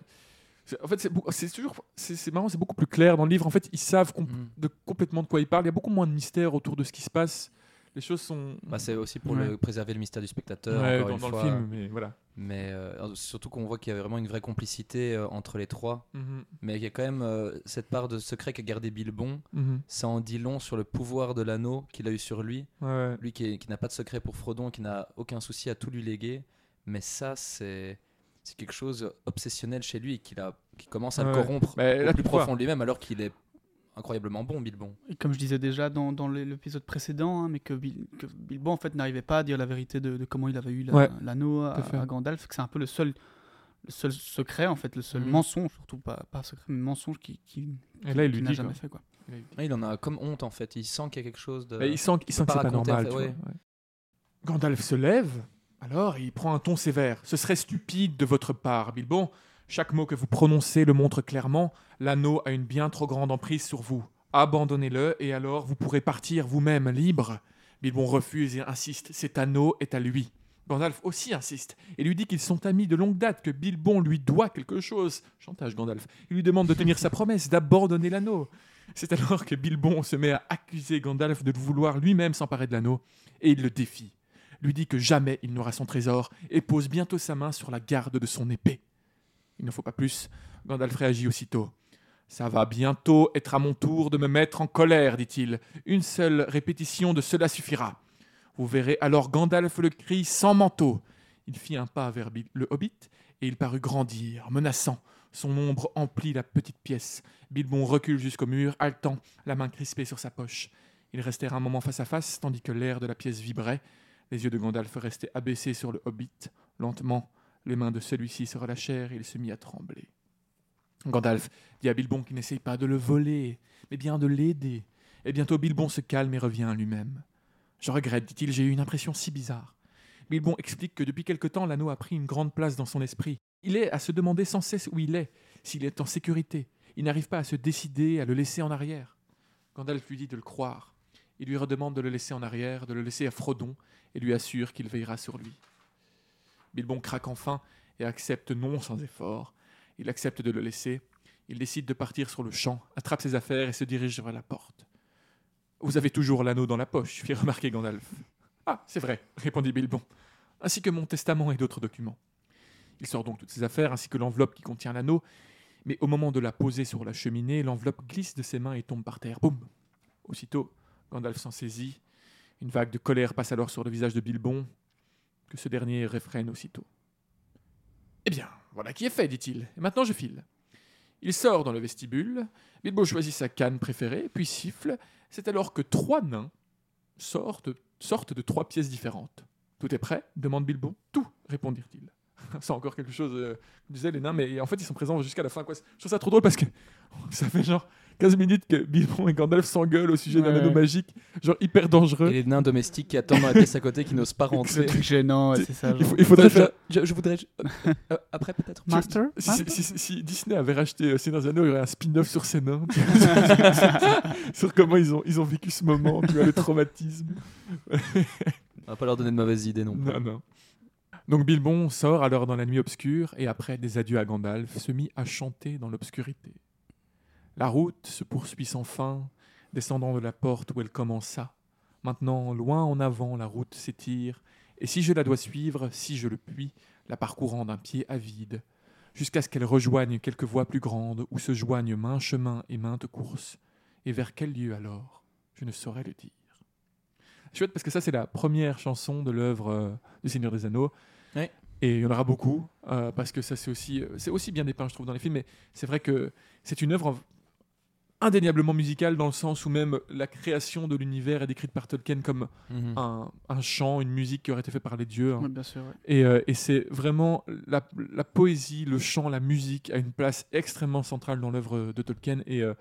B: en fait, c'est toujours, c'est marrant, c'est beaucoup plus clair dans le livre. En fait, ils savent com- de complètement de quoi ils parlent. Il y a beaucoup moins de mystère autour de ce qui se passe. les choses sont.
C: Bah, c'est aussi pour
B: Ouais.
C: le, préserver le mystère du spectateur.
B: Ouais,
C: encore
B: dans,
C: une
B: dans
C: fois.
B: le film, mais voilà.
C: Mais euh, surtout qu'on voit qu'il y a vraiment une vraie complicité euh, entre les trois.
B: Mhm,
C: Mais il y a quand même euh, cette part de secret qu'a gardé Bilbon.
B: mhm.
C: Ça en dit long sur le pouvoir de l'anneau qu'il a eu sur lui.
B: Ouais.
C: Lui qui, qui n'a pas de secret pour Frodon, qui n'a aucun souci à tout lui léguer. Mais ça, c'est c'est quelque chose obsessionnel chez lui et qu'il a, qui commence à
B: Ouais,
C: le corrompre
B: Bah, là,
C: plus profond de lui-même, alors qu'il est incroyablement bon, Bilbon.
A: Et comme je disais déjà dans, dans l'é- l'épisode précédent, hein, mais que, Bil- que Bilbo en fait n'arrivait pas à dire la vérité de, de comment il avait eu la-
B: Ouais,
A: l'anneau à, Gandalf, que c'est un peu le seul, le seul secret en fait, le seul
C: Mhm.
A: mensonge surtout pas, pas secret mais mensonge qui, qui,
B: Et là, il
A: qui
B: lui
A: n'a jamais
B: quoi.
A: fait quoi.
C: Ah, il en a comme honte en fait. Il sent qu'il y a quelque chose de.
B: Il sent, il sent que
C: pas
B: c'est pas normal.
C: en
B: tu
C: fait,
B: vois, ouais. Gandalf se lève, alors il prend un ton sévère. Ce serait stupide de votre part, Bilbon. Chaque mot que vous prononcez le montre clairement. L'anneau a une bien trop grande emprise sur vous. Abandonnez-le et alors vous pourrez partir vous-même libre. Bilbon refuse et insiste. Cet anneau est à lui. Gandalf aussi insiste et lui dit qu'ils sont amis de longue date, que Bilbon lui doit quelque chose. Chantage Gandalf. Il lui demande de tenir sa promesse, d'abandonner l'anneau. C'est alors que Bilbon se met à accuser Gandalf de vouloir lui-même s'emparer de l'anneau, et il le défie. Lui dit que jamais il n'aura son trésor, et pose bientôt sa main sur la garde de son épée. Il ne faut pas plus. Gandalf réagit aussitôt. Ça va bientôt être à mon tour de me mettre en colère, dit-il. Une seule répétition de cela suffira. Vous verrez alors Gandalf le cri sans manteau. Il fit un pas vers le hobbit, et il parut grandir, menaçant. Son ombre emplit la petite pièce. Bilbon recule jusqu'au mur, haletant, la main crispée sur sa poche. Ils restèrent un moment face à face, tandis que l'air de la pièce vibrait. Les yeux de Gandalf restaient abaissés sur le hobbit. Lentement, les mains de celui-ci se relâchèrent et il se mit à trembler. Gandalf dit à Bilbon qu'il n'essaye pas de le voler, mais bien de l'aider. Et bientôt Bilbon se calme et revient à lui-même. Je regrette, dit-il, j'ai eu une impression si bizarre. Bilbon explique que depuis quelque temps, l'anneau a pris une grande place dans son esprit. Il est à se demander sans cesse où il est, s'il est en sécurité. Il n'arrive pas à se décider à le laisser en arrière. Gandalf lui dit de le croire. Il lui redemande de le laisser en arrière, de le laisser à Frodon, et lui assure qu'il veillera sur lui. Bilbon craque enfin et accepte non sans effort. Il accepte de le laisser. Il décide de partir sur le champ, attrape ses affaires et se dirige vers la porte. Vous avez toujours l'anneau dans la poche, fit remarquer Gandalf. Ah, c'est vrai, répondit Bilbon, ainsi que mon testament et d'autres documents. Il sort donc toutes ses affaires ainsi que l'enveloppe qui contient l'anneau, mais au moment de la poser sur la cheminée, l'enveloppe glisse de ses mains et tombe par terre. Boum Aussitôt, Gandalf s'en saisit. Une vague de colère passe alors sur le visage de Bilbon, que ce dernier réfrène aussitôt. Eh bien, voilà qui est fait, dit-il. Et maintenant je file. Il sort dans le vestibule. Bilbo choisit sa canne préférée, puis siffle. C'est alors que trois nains sortent, sortent de trois pièces différentes. Tout est prêt? demande Bilbo. Tout, répondirent-ils. <laughs> C'est encore quelque chose, euh, disaient les nains, mais en fait ils sont présents jusqu'à la fin. Quoi. Je trouve ça trop drôle parce que <laughs> ça fait genre 15 minutes que Bilbo et Gandalf s'engueulent au sujet d'un
A: Ouais.
B: anneau magique, genre hyper dangereux.
C: Et les nains domestiques qui attendent dans la pièce à côté qui n'osent pas <laughs>
A: C'est
C: rentrer.
A: truc gênant, ouais, c'est ça.
B: Il,
A: genre.
B: faut- il faudrait faire.
C: je, je voudrais. euh, euh, après, peut-être.
A: Master?
B: Si,
A: Master?
B: si- si- si Disney avait racheté euh, Seigneur des Anneaux, il y aurait un spin-off sur ces nains. <laughs> sur comment ils ont, ils ont vécu ce moment, tu vois, le traumatisme.
C: On va pas leur donner de mauvaises idées non plus.
B: Non, non. Donc Bilbon sort alors dans la nuit obscure et après des adieux à Gandalf, se mit à chanter dans l'obscurité. La route se poursuit sans fin, descendant de la porte où elle commença. Maintenant, loin en avant, la route s'étire, et si je la dois suivre, si je le puis, la parcourant d'un pied avide, jusqu'à ce qu'elle rejoigne quelque voie plus grande où se joignent maint chemin et mainte course. Et vers quel lieu alors? Je ne saurais le dire. Chouette parce que ça c'est la première chanson de l'œuvre euh, du Seigneur des Anneaux.
C: Ouais.
B: Et il y en aura beaucoup euh, parce que ça c'est aussi euh, c'est aussi bien dépeint je trouve dans les films. Mais c'est vrai que c'est une œuvre indéniablement musicale dans le sens où même la création de l'univers est décrite par Tolkien comme
C: Mhm.
B: un, un chant, une musique qui aurait été fait par les dieux. hein.
A: Bien sûr.
B: Et, euh, et c'est vraiment la, la poésie, le chant, la musique a une place extrêmement centrale dans l'œuvre de Tolkien. Et, euh,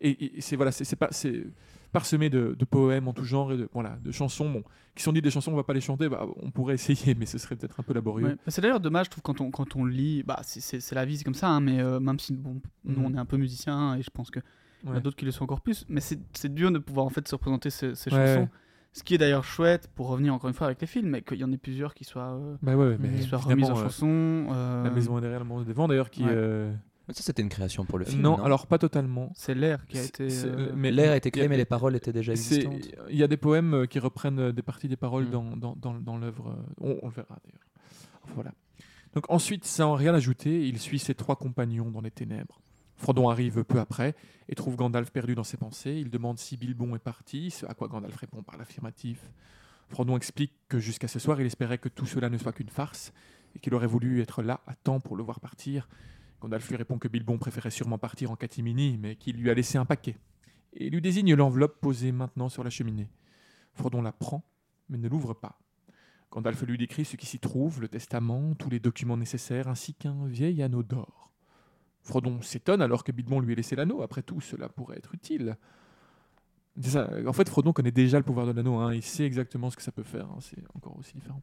B: et, et c'est voilà, c'est c'est pas c'est parsemé de, de poèmes en tout genre et de voilà de chansons bon, qui sont dites des chansons on va pas les chanter bah, on pourrait essayer <laughs> mais ce serait peut-être un peu laborieux
A: Ouais. Bah, C'est d'ailleurs dommage, je trouve, quand on, quand on lit, bah, c'est- la vie, c'est comme ça, hein, mais euh, même si bon, nous
B: Mhm.
A: on est un peu musiciens et je pense qu'il y en a d'autres qui le sont encore plus, mais c'est dur de pouvoir en fait se représenter ces, ces
B: Ouais.
A: chansons. Ce qui est d'ailleurs chouette pour revenir encore une fois avec les films, mais qu'il y en ait plusieurs qui soient, euh,
B: bah ouais mais
A: qui soient remises en
B: euh,
A: chanson. euh,
B: la maison est derrière le monde devant d'ailleurs qui
A: ouais.
B: euh,
C: Ça, c'était une création pour le film.
B: non,
C: Non,
B: alors pas totalement.
A: C'est l'air qui a été. euh,
B: mais-
C: L'air a été
B: il
C: créé,
B: a-
C: mais les paroles étaient déjà existantes.
B: Il y a des poèmes qui reprennent des parties des paroles
C: Mm.
B: dans, dans, dans, dans l'œuvre. On, on le verra d'ailleurs. Voilà. Donc ensuite, sans rien ajouter, il suit ses trois compagnons dans les ténèbres. Frodon arrive peu après et trouve Gandalf perdu dans ses pensées. Il demande si Bilbon est parti, ce à quoi Gandalf répond par l'affirmatif. Frodon explique que jusqu'à ce soir, il espérait que tout cela ne soit qu'une farce et qu'il aurait voulu être là à temps pour le voir partir. Gandalf lui répond que Bilbon préférait sûrement partir en catimini, mais qu'il lui a laissé un paquet et lui désigne l'enveloppe posée maintenant sur la cheminée. Frodon la prend, mais ne l'ouvre pas. Gandalf lui décrit ce qui s'y trouve, le testament, tous les documents nécessaires, ainsi qu'un vieil anneau d'or. Frodon s'étonne alors que Bilbon lui ait laissé l'anneau. Après tout, cela pourrait être utile. En fait, Frodon connaît déjà le pouvoir de l'anneau. hein. Il sait exactement ce que ça peut faire. hein. C'est encore aussi différent.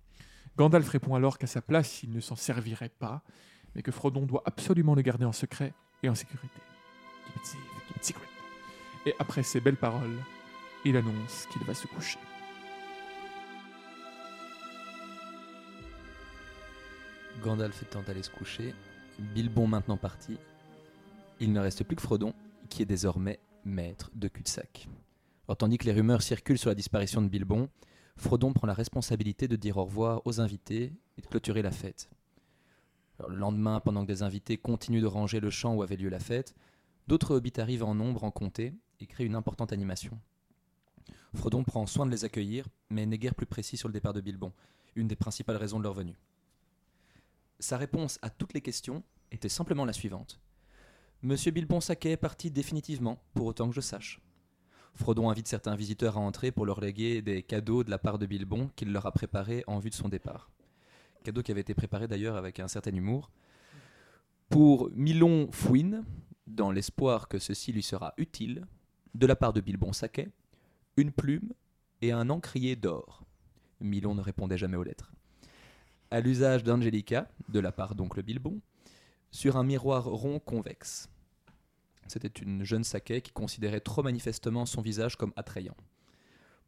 B: Gandalf répond alors qu'à sa place, il ne s'en servirait pas, mais que Frodon doit absolument le garder en secret et en sécurité. Keep it safe, keep it secret. Et après ces belles paroles, il annonce qu'il va se coucher.
C: Gandalf étant allé se coucher, Bilbon maintenant parti, il ne reste plus que Frodon, qui est désormais maître de cul-de-sac. Alors, tandis que les rumeurs circulent sur la disparition de Bilbon, Frodon prend la responsabilité de dire au revoir aux invités et de clôturer la fête. Le lendemain, pendant que des invités continuent de ranger le champ où avait lieu la fête, d'autres hobbits arrivent en nombre en comté et créent une importante animation. Frodon prend soin de les accueillir, mais n'est guère plus précis sur le départ de Bilbon, une des principales raisons de leur venue. Sa réponse à toutes les questions était simplement la suivante. Monsieur Bilbon Saquet est parti définitivement, pour autant que je sache. Frodon invite certains visiteurs à entrer pour leur léguer des cadeaux de la part de Bilbon qu'il leur a préparés en vue de son départ. Cadeaux qui avaient été préparés d'ailleurs avec un certain humour. Pour Milon Fouine, dans l'espoir que ceci lui sera utile, de la part de Bilbon Saquet, une plume et un encrier d'or. Milon ne répondait jamais aux lettres à l'usage d'Angelica, de la part d'oncle Bilbon, sur un miroir rond convexe. C'était une jeune saquet qui considérait trop manifestement son visage comme attrayant.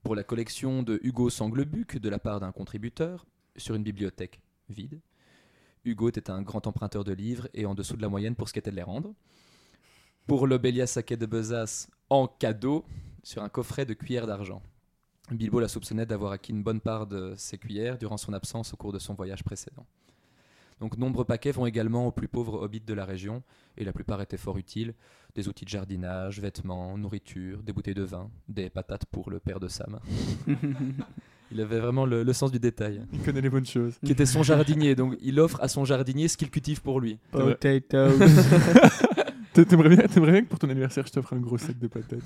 C: Pour la collection de Hugo Sanglebuc, de la part d'un contributeur, sur une bibliothèque vide. Hugo était un grand emprunteur de livres et en dessous de la moyenne pour ce qu'était de les rendre. Pour l'Obélia Saquet de Besace, en cadeau, sur un coffret de cuillères d'argent. Bilbo la soupçonnait d'avoir acquis une bonne part de ses cuillères durant son absence au cours de son voyage précédent. Donc nombreux paquets vont également aux plus pauvres hobbits de la région, et la plupart étaient fort utiles. Des outils de jardinage, vêtements, nourriture, des bouteilles de vin, des patates pour le père de Sam. <laughs> Il avait vraiment le, le sens du détail.
B: Il connaît les bonnes choses.
C: Qui était son jardinier, donc il offre à son jardinier ce qu'il cultive pour lui.
A: Potatoes.
B: T'a- <laughs> T'aimerais bien, t'aimerais bien que pour ton anniversaire, je t'offre un gros sac de patates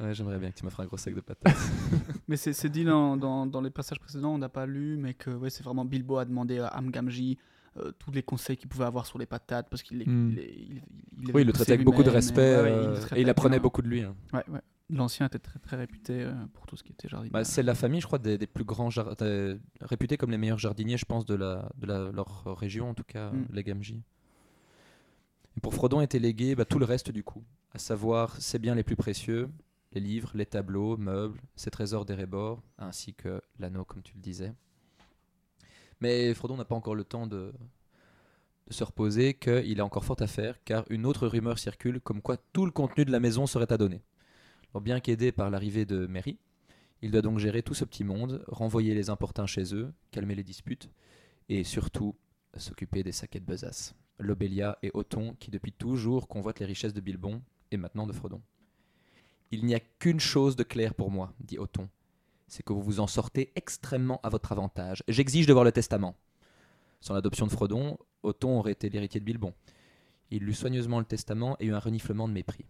C: Ouais, j'aimerais bien que tu m'offres un gros sac de patates. <laughs>
A: mais c'est dit dans, dans, dans les passages précédents, on n'a pas lu, mais que ouais, c'est vraiment Bilbo a demandé à Amgamji euh, tous les conseils qu'il pouvait avoir sur les patates parce qu'il
B: Hmm.
A: il il-
C: Oui, le traitait avec beaucoup de respect
A: et- ouais, ouais,
C: euh, et il apprenait
A: bien.
C: beaucoup de lui. hein.
A: Ouais, ouais. L'ancien était très, très réputé euh, pour tout ce qui était jardinage.
C: Bah, c'est la famille, je crois, des, des plus grands jar- des- réputés comme les meilleurs jardiniers, je pense, de, la, de la- leur région, en tout cas,
A: Mm.
C: les Gamji. Et pour Frodon était légué bah, tout le reste du coup, à savoir ses biens les plus précieux, les livres, les tableaux, meubles, ses trésors d'Erebor, ainsi que l'anneau, comme tu le disais. Mais Frodon n'a pas encore le temps de, se reposer, qu'il a encore fort à faire, car une autre rumeur circule comme quoi tout le contenu de la maison serait à donner. Bien qu'aidé par l'arrivée de Mary, il doit donc gérer tout ce petit monde, renvoyer les importuns chez eux, calmer les disputes, et surtout s'occuper des saquets de besace. Lobelia et Othon, qui depuis toujours convoitent les richesses de Bilbon, et maintenant de Frodon. Il n'y a qu'une chose de claire pour moi, dit Othon, c'est que vous vous en sortez extrêmement à votre avantage. J'exige de voir le testament. Sans l'adoption de Frodon, Othon aurait été l'héritier de Bilbon. Il lut soigneusement le testament et eut un reniflement de mépris.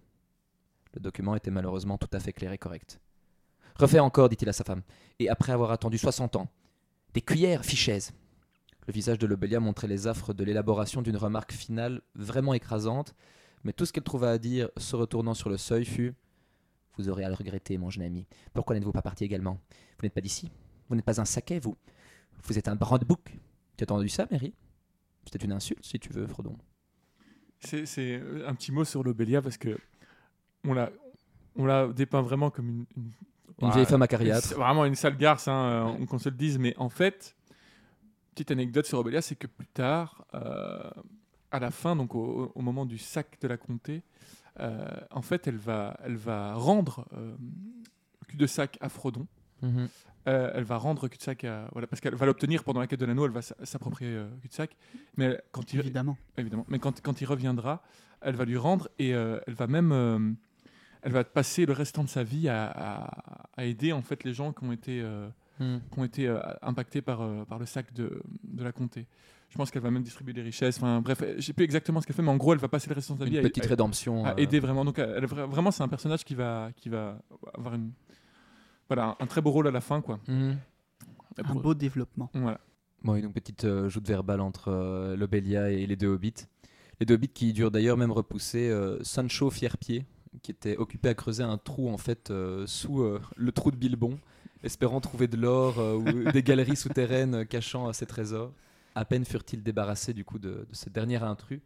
C: Le document était malheureusement tout à fait clair et correct. Refais encore, dit-il à sa femme, et après avoir attendu 60 ans. Des cuillères, fichaise. Le visage de Lobelia montrait les affres de l'élaboration d'une remarque finale vraiment écrasante, mais tout ce qu'elle trouva à dire, se retournant sur le seuil, fut Vous aurez à le regretter, mon jeune ami. Pourquoi n'êtes-vous pas parti également? Vous n'êtes pas d'ici? Vous n'êtes pas un saquet, vous? Vous êtes un brandebook. Tu as entendu ça, Mary? C'était une insulte, si tu veux, Frodon.
B: C'est euh, un petit mot sur l'Obélia parce que on l'a, on la dépeint vraiment comme une, une,
C: Une
B: Ouais,
C: vieille femme
B: c'est
C: acariâtre.
B: Vraiment une sale garce, hein, euh, qu'on se le dise. Mais en fait, petite anecdote sur Obélia, c'est que plus tard, euh, à la fin, donc au, au moment du sac de la comté, en fait, elle va, elle va rendre euh, cul-de-sac à Frodon.
C: Mhm.
B: Euh, elle va rendre cul-de-sac à. Voilà, parce qu'elle va l'obtenir pendant la quête de l'anneau, elle va s'a- s'approprier euh, cul-de-sac. Mais elle- quand il,
A: Évidemment.
B: évidemment, mais quand, quand il reviendra, elle va lui rendre et euh, elle va même. euh, elle va passer le restant de sa vie à, à- à aider en fait les gens qui ont été, euh,
C: Mhm.
B: qui ont été euh, impactés par, euh, par le sac de, de la comté. Je pense qu'elle va même distribuer des richesses. Enfin, bref, je sais plus exactement ce qu'elle fait, mais en gros, elle va passer le restant de sa vie
C: Une
B: à-
C: petite
B: à-
C: rédemption.
B: à
C: euh,
B: aider vraiment. Donc, elle, vraiment, c'est un personnage qui va, qui va avoir une, voilà, un, très beau rôle à la fin, quoi.
C: mhm.
A: Un beau développement.
B: Voilà.
C: Bon, et donc petite euh, joute verbale entre euh, Lobelia et les deux hobbits. Les deux hobbits qui durent d'ailleurs même repousser euh, Sancho Fierpied, qui était occupé à creuser un trou en fait euh, sous euh, le trou de Bilbon, espérant trouver de l'or euh, ou <laughs> des galeries souterraines euh, cachant euh, ses trésors. À peine furent-ils débarrassés du coup de, de ce dernier intrus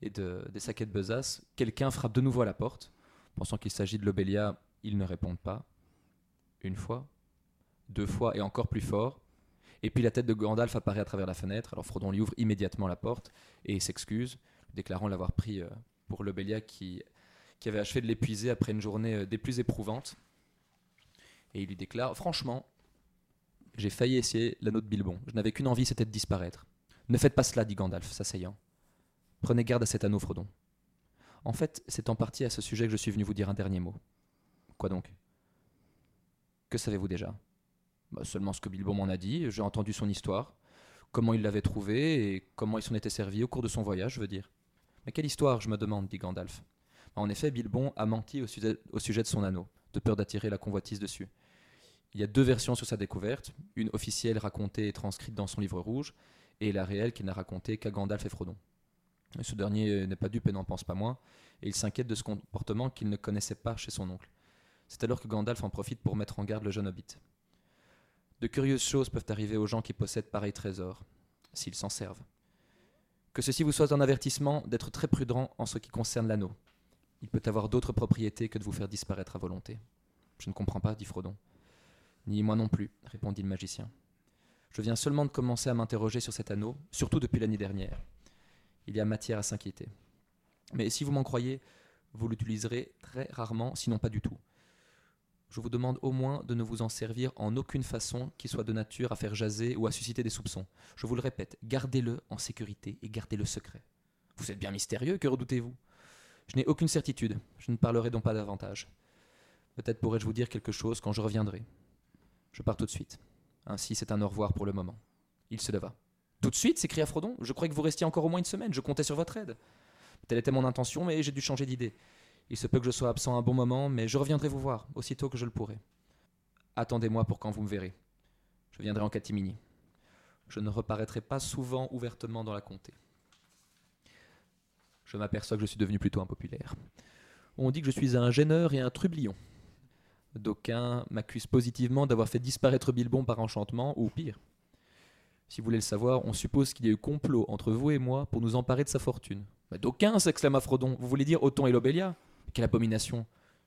C: et de, des saquets de besace, quelqu'un frappe de nouveau à la porte. Pensant qu'il s'agit de Lobelia, ils ne répondent pas. Une fois, deux fois et encore plus fort. Et puis la tête de Gandalf apparaît à travers la fenêtre. Alors Frodon lui ouvre immédiatement la porte et s'excuse, déclarant l'avoir pris euh, pour Lobelia qui, qui avait achevé de l'épuiser après une journée euh, des plus éprouvantes. Et il lui déclare Franchement, j'ai failli essayer l'anneau de Bilbon. Je n'avais qu'une envie, c'était de disparaître. Ne faites pas cela, dit Gandalf, s'asseyant. Prenez garde à cet anneau, Frodon. En fait, c'est en partie à ce sujet que je suis venu vous dire un dernier mot. Quoi donc? Que savez-vous déjà? Bah, Seulement ce que Bilbon m'en a dit, j'ai entendu son histoire, comment il l'avait trouvé et comment il s'en était servi au cours de son voyage, je veux dire. Mais quelle histoire, je me demande, dit Gandalf. En effet, Bilbon a menti au sujet de son anneau, de peur d'attirer la convoitise dessus. Il y a deux versions sur sa découverte, une officielle racontée et transcrite dans son livre rouge, et la réelle qu'il n'a racontée qu'à Gandalf et Frodon. Ce dernier n'est pas dupe et n'en pense pas moins, et il s'inquiète de ce comportement qu'il ne connaissait pas chez son oncle. C'est alors que Gandalf en profite pour mettre en garde le jeune hobbit. De curieuses choses peuvent arriver aux gens qui possèdent pareil trésor, s'ils s'en servent. Que ceci vous soit un avertissement d'être très prudent en ce qui concerne l'anneau. Il peut avoir d'autres propriétés que de vous faire disparaître à volonté. Je ne comprends pas, dit Frodon. Ni moi non plus, répondit le magicien. Je viens seulement de commencer à m'interroger sur cet anneau, surtout depuis l'année dernière. Il y a matière à s'inquiéter. Mais si vous m'en croyez, vous l'utiliserez très rarement, sinon pas du tout. Je vous demande au moins de ne vous en servir en aucune façon qui soit de nature à faire jaser ou à susciter des soupçons. Je vous le répète, gardez-le en sécurité et gardez-le secret. Vous êtes bien mystérieux, que redoutez-vous? Je n'ai aucune certitude, je ne parlerai donc pas davantage. Peut-être pourrai-je vous dire quelque chose quand je reviendrai. Je pars tout de suite. Ainsi, c'est un au revoir pour le moment. Il se leva. Tout de suite s'écria Frodon. Je croyais que vous restiez encore au moins une semaine. Je comptais sur votre aide. Telle était mon intention, mais j'ai dû changer d'idée. Il se peut que je sois absent un bon moment, mais je reviendrai vous voir, aussitôt que je le pourrai. Attendez-moi pour quand vous me verrez. Je viendrai en catimini. Je ne reparaîtrai pas souvent ouvertement dans la comté. Je m'aperçois que je suis devenu plutôt impopulaire. On dit que je suis un gêneur et un trublion. D'aucuns m'accusent positivement d'avoir fait disparaître Bilbon par enchantement, ou pire. Si vous voulez le savoir, on suppose qu'il y a eu complot entre vous et moi pour nous emparer de sa fortune. Mais d'aucuns, s'exclama Frodon. Vous voulez dire Othon et Lobelia? Quelle abomination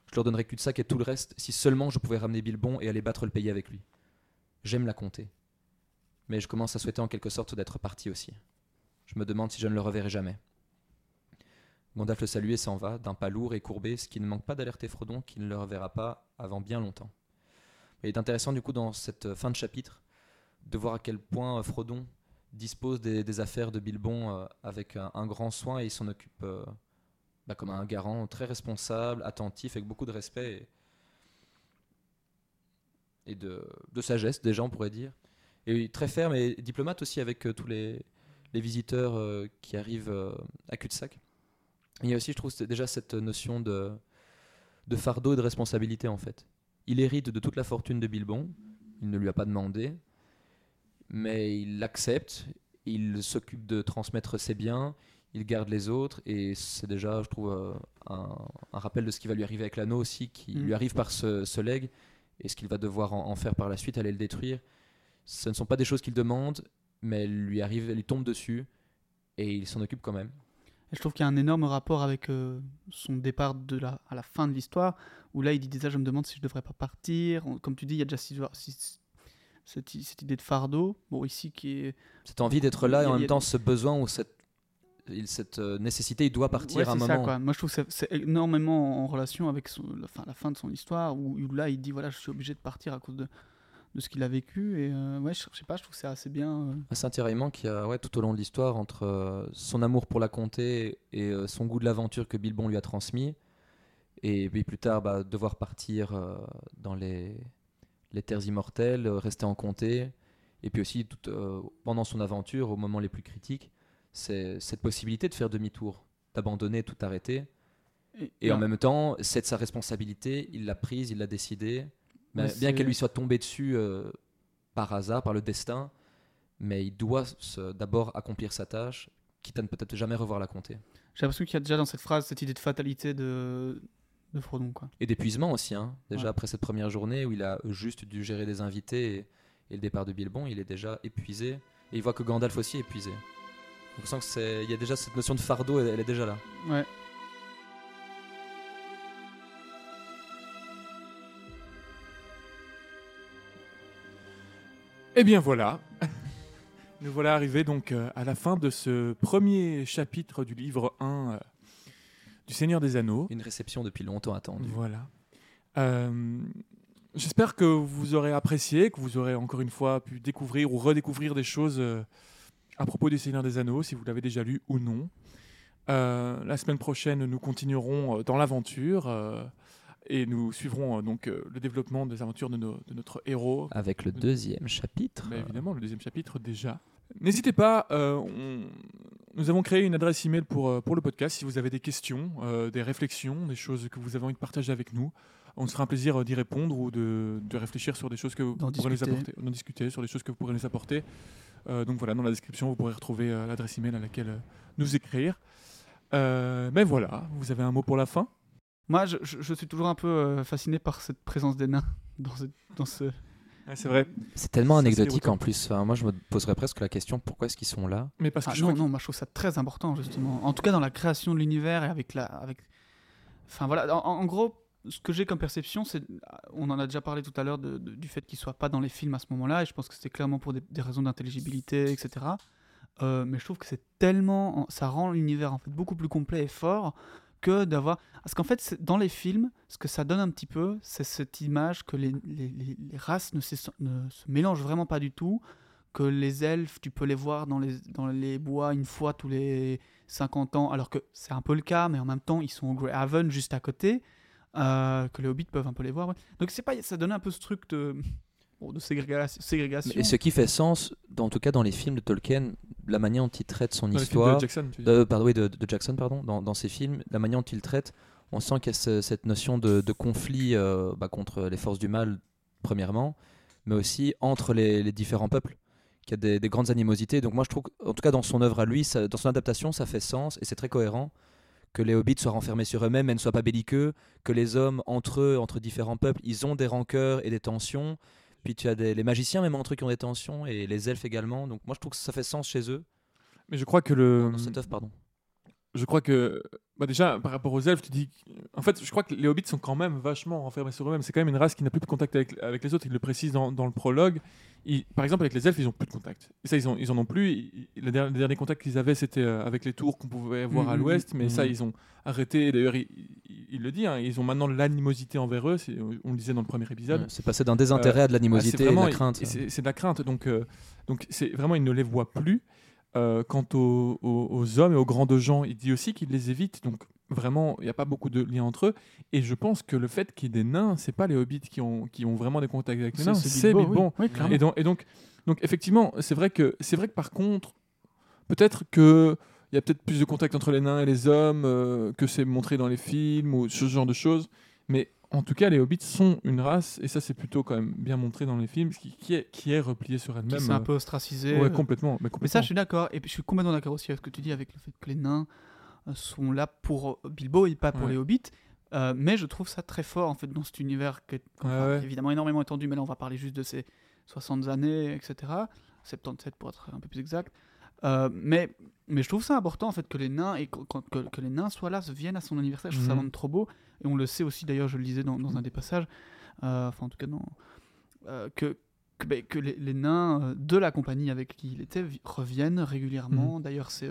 C: Je leur donnerais cul de sac et tout le reste si seulement je pouvais ramener Bilbon et aller battre le pays avec lui. J'aime la compter. Mais je commence à souhaiter en quelque sorte d'être parti aussi. Je me demande si je ne le reverrai jamais. Gandalf le salue et s'en va, d'un pas lourd et courbé, ce qui ne manque pas d'alerter Frodon qu'il ne le reverra pas avant bien longtemps. Il est intéressant du coup dans cette fin de chapitre de voir à quel point Frodon dispose des, affaires de Bilbon euh, avec un, grand soin et il s'en occupe euh, bah, comme un garant très responsable, attentif, avec beaucoup de respect et, de, sagesse déjà on pourrait dire. Et très ferme et diplomate aussi avec euh, tous les, visiteurs qui arrivent à cul-de-sac. Il y a aussi, je trouve, déjà cette notion de, de fardeau et de responsabilité en fait. Il hérite de toute la fortune de Bilbon, il ne lui a pas demandé, mais il l'accepte, il s'occupe de transmettre ses biens, il garde les autres, et c'est déjà, je trouve, euh, un, un rappel de ce qui va lui arriver avec l'anneau aussi, qui
A: Mm.
C: lui arrive par ce, ce legs, et ce qu'il va devoir en, en faire par la suite, aller le détruire. Ce ne sont pas des choses qu'il demande, mais lui lui tombent dessus, et il s'en occupe quand même.
A: Et je trouve qu'il y a un énorme rapport avec euh, son départ de la, à la fin de l'histoire, où là il dit déjà je me demande si je devrais pas partir. Comme tu dis, il y a déjà six- six- cette, idée de fardeau, bon ici qui est...
C: Cette envie d'être là et en même temps ce besoin ou cette, il- cette euh, nécessité, il doit partir
A: Ouais,
C: à un
A: ça,
C: moment.
A: quoi. Moi, je trouve que c'est- c'est énormément en relation avec son- la, fin, la fin de son histoire, où, où là, il dit voilà, je suis obligé de partir à cause de, de ce qu'il a vécu. Et euh, ouais, je, je sais pas, je trouve que c'est assez bien. euh.
C: C'est un tiraillement qui a, ouais, tout au long de l'histoire, entre euh, son amour pour la comté et euh, son goût de l'aventure que Bilbon lui a transmis, et puis plus tard, bah, devoir partir dans les, les terres immortelles, rester en comté, et puis aussi tout, pendant son aventure, au moment les plus critiques, c'est cette possibilité de faire demi-tour, d'abandonner, tout arrêter. Et en même temps, c'est de sa responsabilité, il l'a prise, il l'a décidé. Mais bien qu'elle lui soit tombée dessus euh, par hasard, par le destin, mais il doit d'abord accomplir sa tâche, quitte à ne peut-être jamais revoir la comté.
A: J'ai l'impression qu'il y a déjà dans cette phrase cette idée de fatalité de, de Frodon. Quoi.
C: Et d'épuisement aussi, hein. déjà
A: Ouais.
C: après cette première journée où il a juste dû gérer des invités et, et le départ de Bilbon, il est déjà épuisé. Et il voit que Gandalf aussi est épuisé. Donc on sent que c'est, il y a déjà cette notion de fardeau, elle, elle est déjà là.
A: Ouais.
B: Eh bien voilà. <laughs> Nous voilà arrivés donc euh, à la fin de ce premier chapitre du livre 1 euh, du Seigneur des Anneaux.
C: Une réception depuis longtemps attendue.
B: Voilà. Euh, J'espère que vous aurez apprécié, que vous aurez encore une fois pu découvrir ou redécouvrir des choses à propos du Seigneur des Anneaux, si vous l'avez déjà lu ou non. Euh, la semaine prochaine, nous continuerons dans l'aventure et nous suivrons euh, donc euh, le développement des aventures de, nos- de notre héros,
C: Avec le deuxième chapitre.
B: évidemment, le deuxième chapitre déjà. N'hésitez pas, euh, on- nous avons créé une adresse email pour, euh, pour le podcast. Si vous avez des questions, euh, des réflexions, des choses que vous avez envie de partager avec nous, on sera un plaisir euh, d'y répondre ou de, de réfléchir sur des choses que vous
A: D'en
B: pourrez nous
A: discuter.
B: apporter, d'en discuter sur des choses que vous pourrez nous apporter. Euh, donc voilà, dans la description, vous pourrez retrouver euh, l'adresse email à laquelle euh, nous écrire. Euh, mais voilà, vous avez un mot pour la fin
A: Moi, je, suis toujours un peu euh, fasciné par cette présence des nains <laughs> dans, ce- dans ce.
B: C'est vrai.
C: C'est tellement anecdotique en plus. Enfin, moi, je me poserais presque la question pourquoi est-ce qu'ils sont là?
B: Mais parce que
A: Ah,
B: je
A: non, non, moi je trouve ça très important justement. En tout cas dans la création de l'univers et avec la, avec. Enfin voilà, en, en gros, ce que j'ai comme perception, c'est, on en a déjà parlé tout à l'heure de- de- du fait qu'il soit pas dans les films à ce moment-là, et je pense que c'était clairement pour des, des raisons d'intelligibilité, etc. Euh, mais je trouve que c'est tellement, ça rend l'univers en fait beaucoup plus complet et fort que d'avoir. Parce qu'en fait, dans les films, ce que ça donne un petit peu, c'est cette image que les, les- les- races ne, se- ne se mélangent vraiment pas du tout, que les elfes, tu peux les voir dans les, dans les bois une fois tous les 50 ans, alors que c'est un peu le cas, mais en même temps, ils sont au Greyhaven juste à côté, euh, que les hobbits peuvent un peu les voir. Donc pas, ça donne un peu ce truc de, de ségrégation. ségrégation.
C: Et ce qui fait sens, dans, en tout cas dans les films de Tolkien, la manière dont il traite son
B: dans
C: histoire,
B: de Jackson, tu
C: pardon, oui, de, de Jackson, pardon, dans, dans ses films, la manière dont il traite, on sent qu'il y a ce- cette notion de, de conflit euh, bah, contre les forces du mal, premièrement, mais aussi entre les, les différents peuples, qu'il y a des, des grandes animosités. Donc moi, je trouve, en tout cas dans son œuvre à lui, ça- dans son adaptation, ça fait sens et c'est très cohérent que les hobbits soient renfermés sur eux-mêmes et ne soient pas belliqueux, que les hommes, entre eux, entre différents peuples, ils ont des rancœurs et des tensions. Puis tu as des, les magiciens, même entre eux, qui ont des tensions, et les elfes également. Donc moi, je trouve que ça fait sens chez eux,
B: Mais je crois que le.
C: dans cette œuvre, pardon.
B: Je crois que bah déjà par rapport aux elfes tu dis en fait je crois que les hobbits sont quand même vachement renfermés sur eux-mêmes. C'est quand même une race qui n'a plus de contact avec, avec les autres. Il le précise dans, dans le prologue. Ils- par exemple avec les elfes ils ont plus de contact. Et ça ils, ont, ils en ont plus. Ils- ils- le, dernier, le dernier contact qu'ils avaient c'était euh, avec les tours qu'on pouvait voir à
A: Mhm,
B: l'ouest. Mais ça
C: mhm.
B: ils ont arrêté. D'ailleurs il, il- il le dit hein, ils ont maintenant de l'animosité envers eux. On le disait dans le premier épisode.
C: Ouais, C'est passé d'un désintérêt à de
B: ah,
C: l'animosité et de la crainte.
B: C'est de la crainte. Donc, euh, donc c'est vraiment, il ne les voit plus. Euh, quant aux, aux- aux hommes et aux grands de gens, il dit aussi qu'il les évite. Donc, vraiment, il n'y a pas beaucoup de liens entre eux. Et je pense que le fait qu'il y ait des nains, c'est pas les hobbits qui ont, qui ont vraiment des contacts avec les nains, c'est
A: Bilbo. Oui.
B: Et donc, et donc, donc effectivement, c'est vrai que c'est vrai que par contre, peut-être que il y a peut-être plus de contact entre les nains et les hommes euh, que c'est montré dans les films ou ce genre de choses. Mais en tout cas, les hobbits sont une race et ça c'est plutôt quand même bien montré dans les films, qui, qui est qui est repliée sur elle-même.
A: s'est un
B: euh,
A: peu ostracisé.
B: ouais,
A: euh,
B: complètement. Mais,
A: ça, je suis d'accord. Et je suis complètement d'accord aussi avec ce que tu dis avec le fait que les nains euh, sont là pour Bilbo et pas pour
B: Ouais.
A: les hobbits. Euh, mais je trouve ça très fort en fait dans cet univers qui est enfin,
B: Ouais, ouais.
A: évidemment énormément étendu. Mais là, on va parler juste de ces 60 années, etc. 77 pour être un peu plus exact. Euh, mais, mais je trouve ça important en fait que les nains et que, que les nains soient là, viennent à son anniversaire. Je trouve ça
B: Mhm.
A: vraiment trop beau. Et on le sait aussi d'ailleurs, je le disais dans, dans un des passages, euh, enfin en tout cas dans, euh, que, que, ben, que les, les nains de la compagnie avec qui il était vi- reviennent régulièrement. D'ailleurs, c'est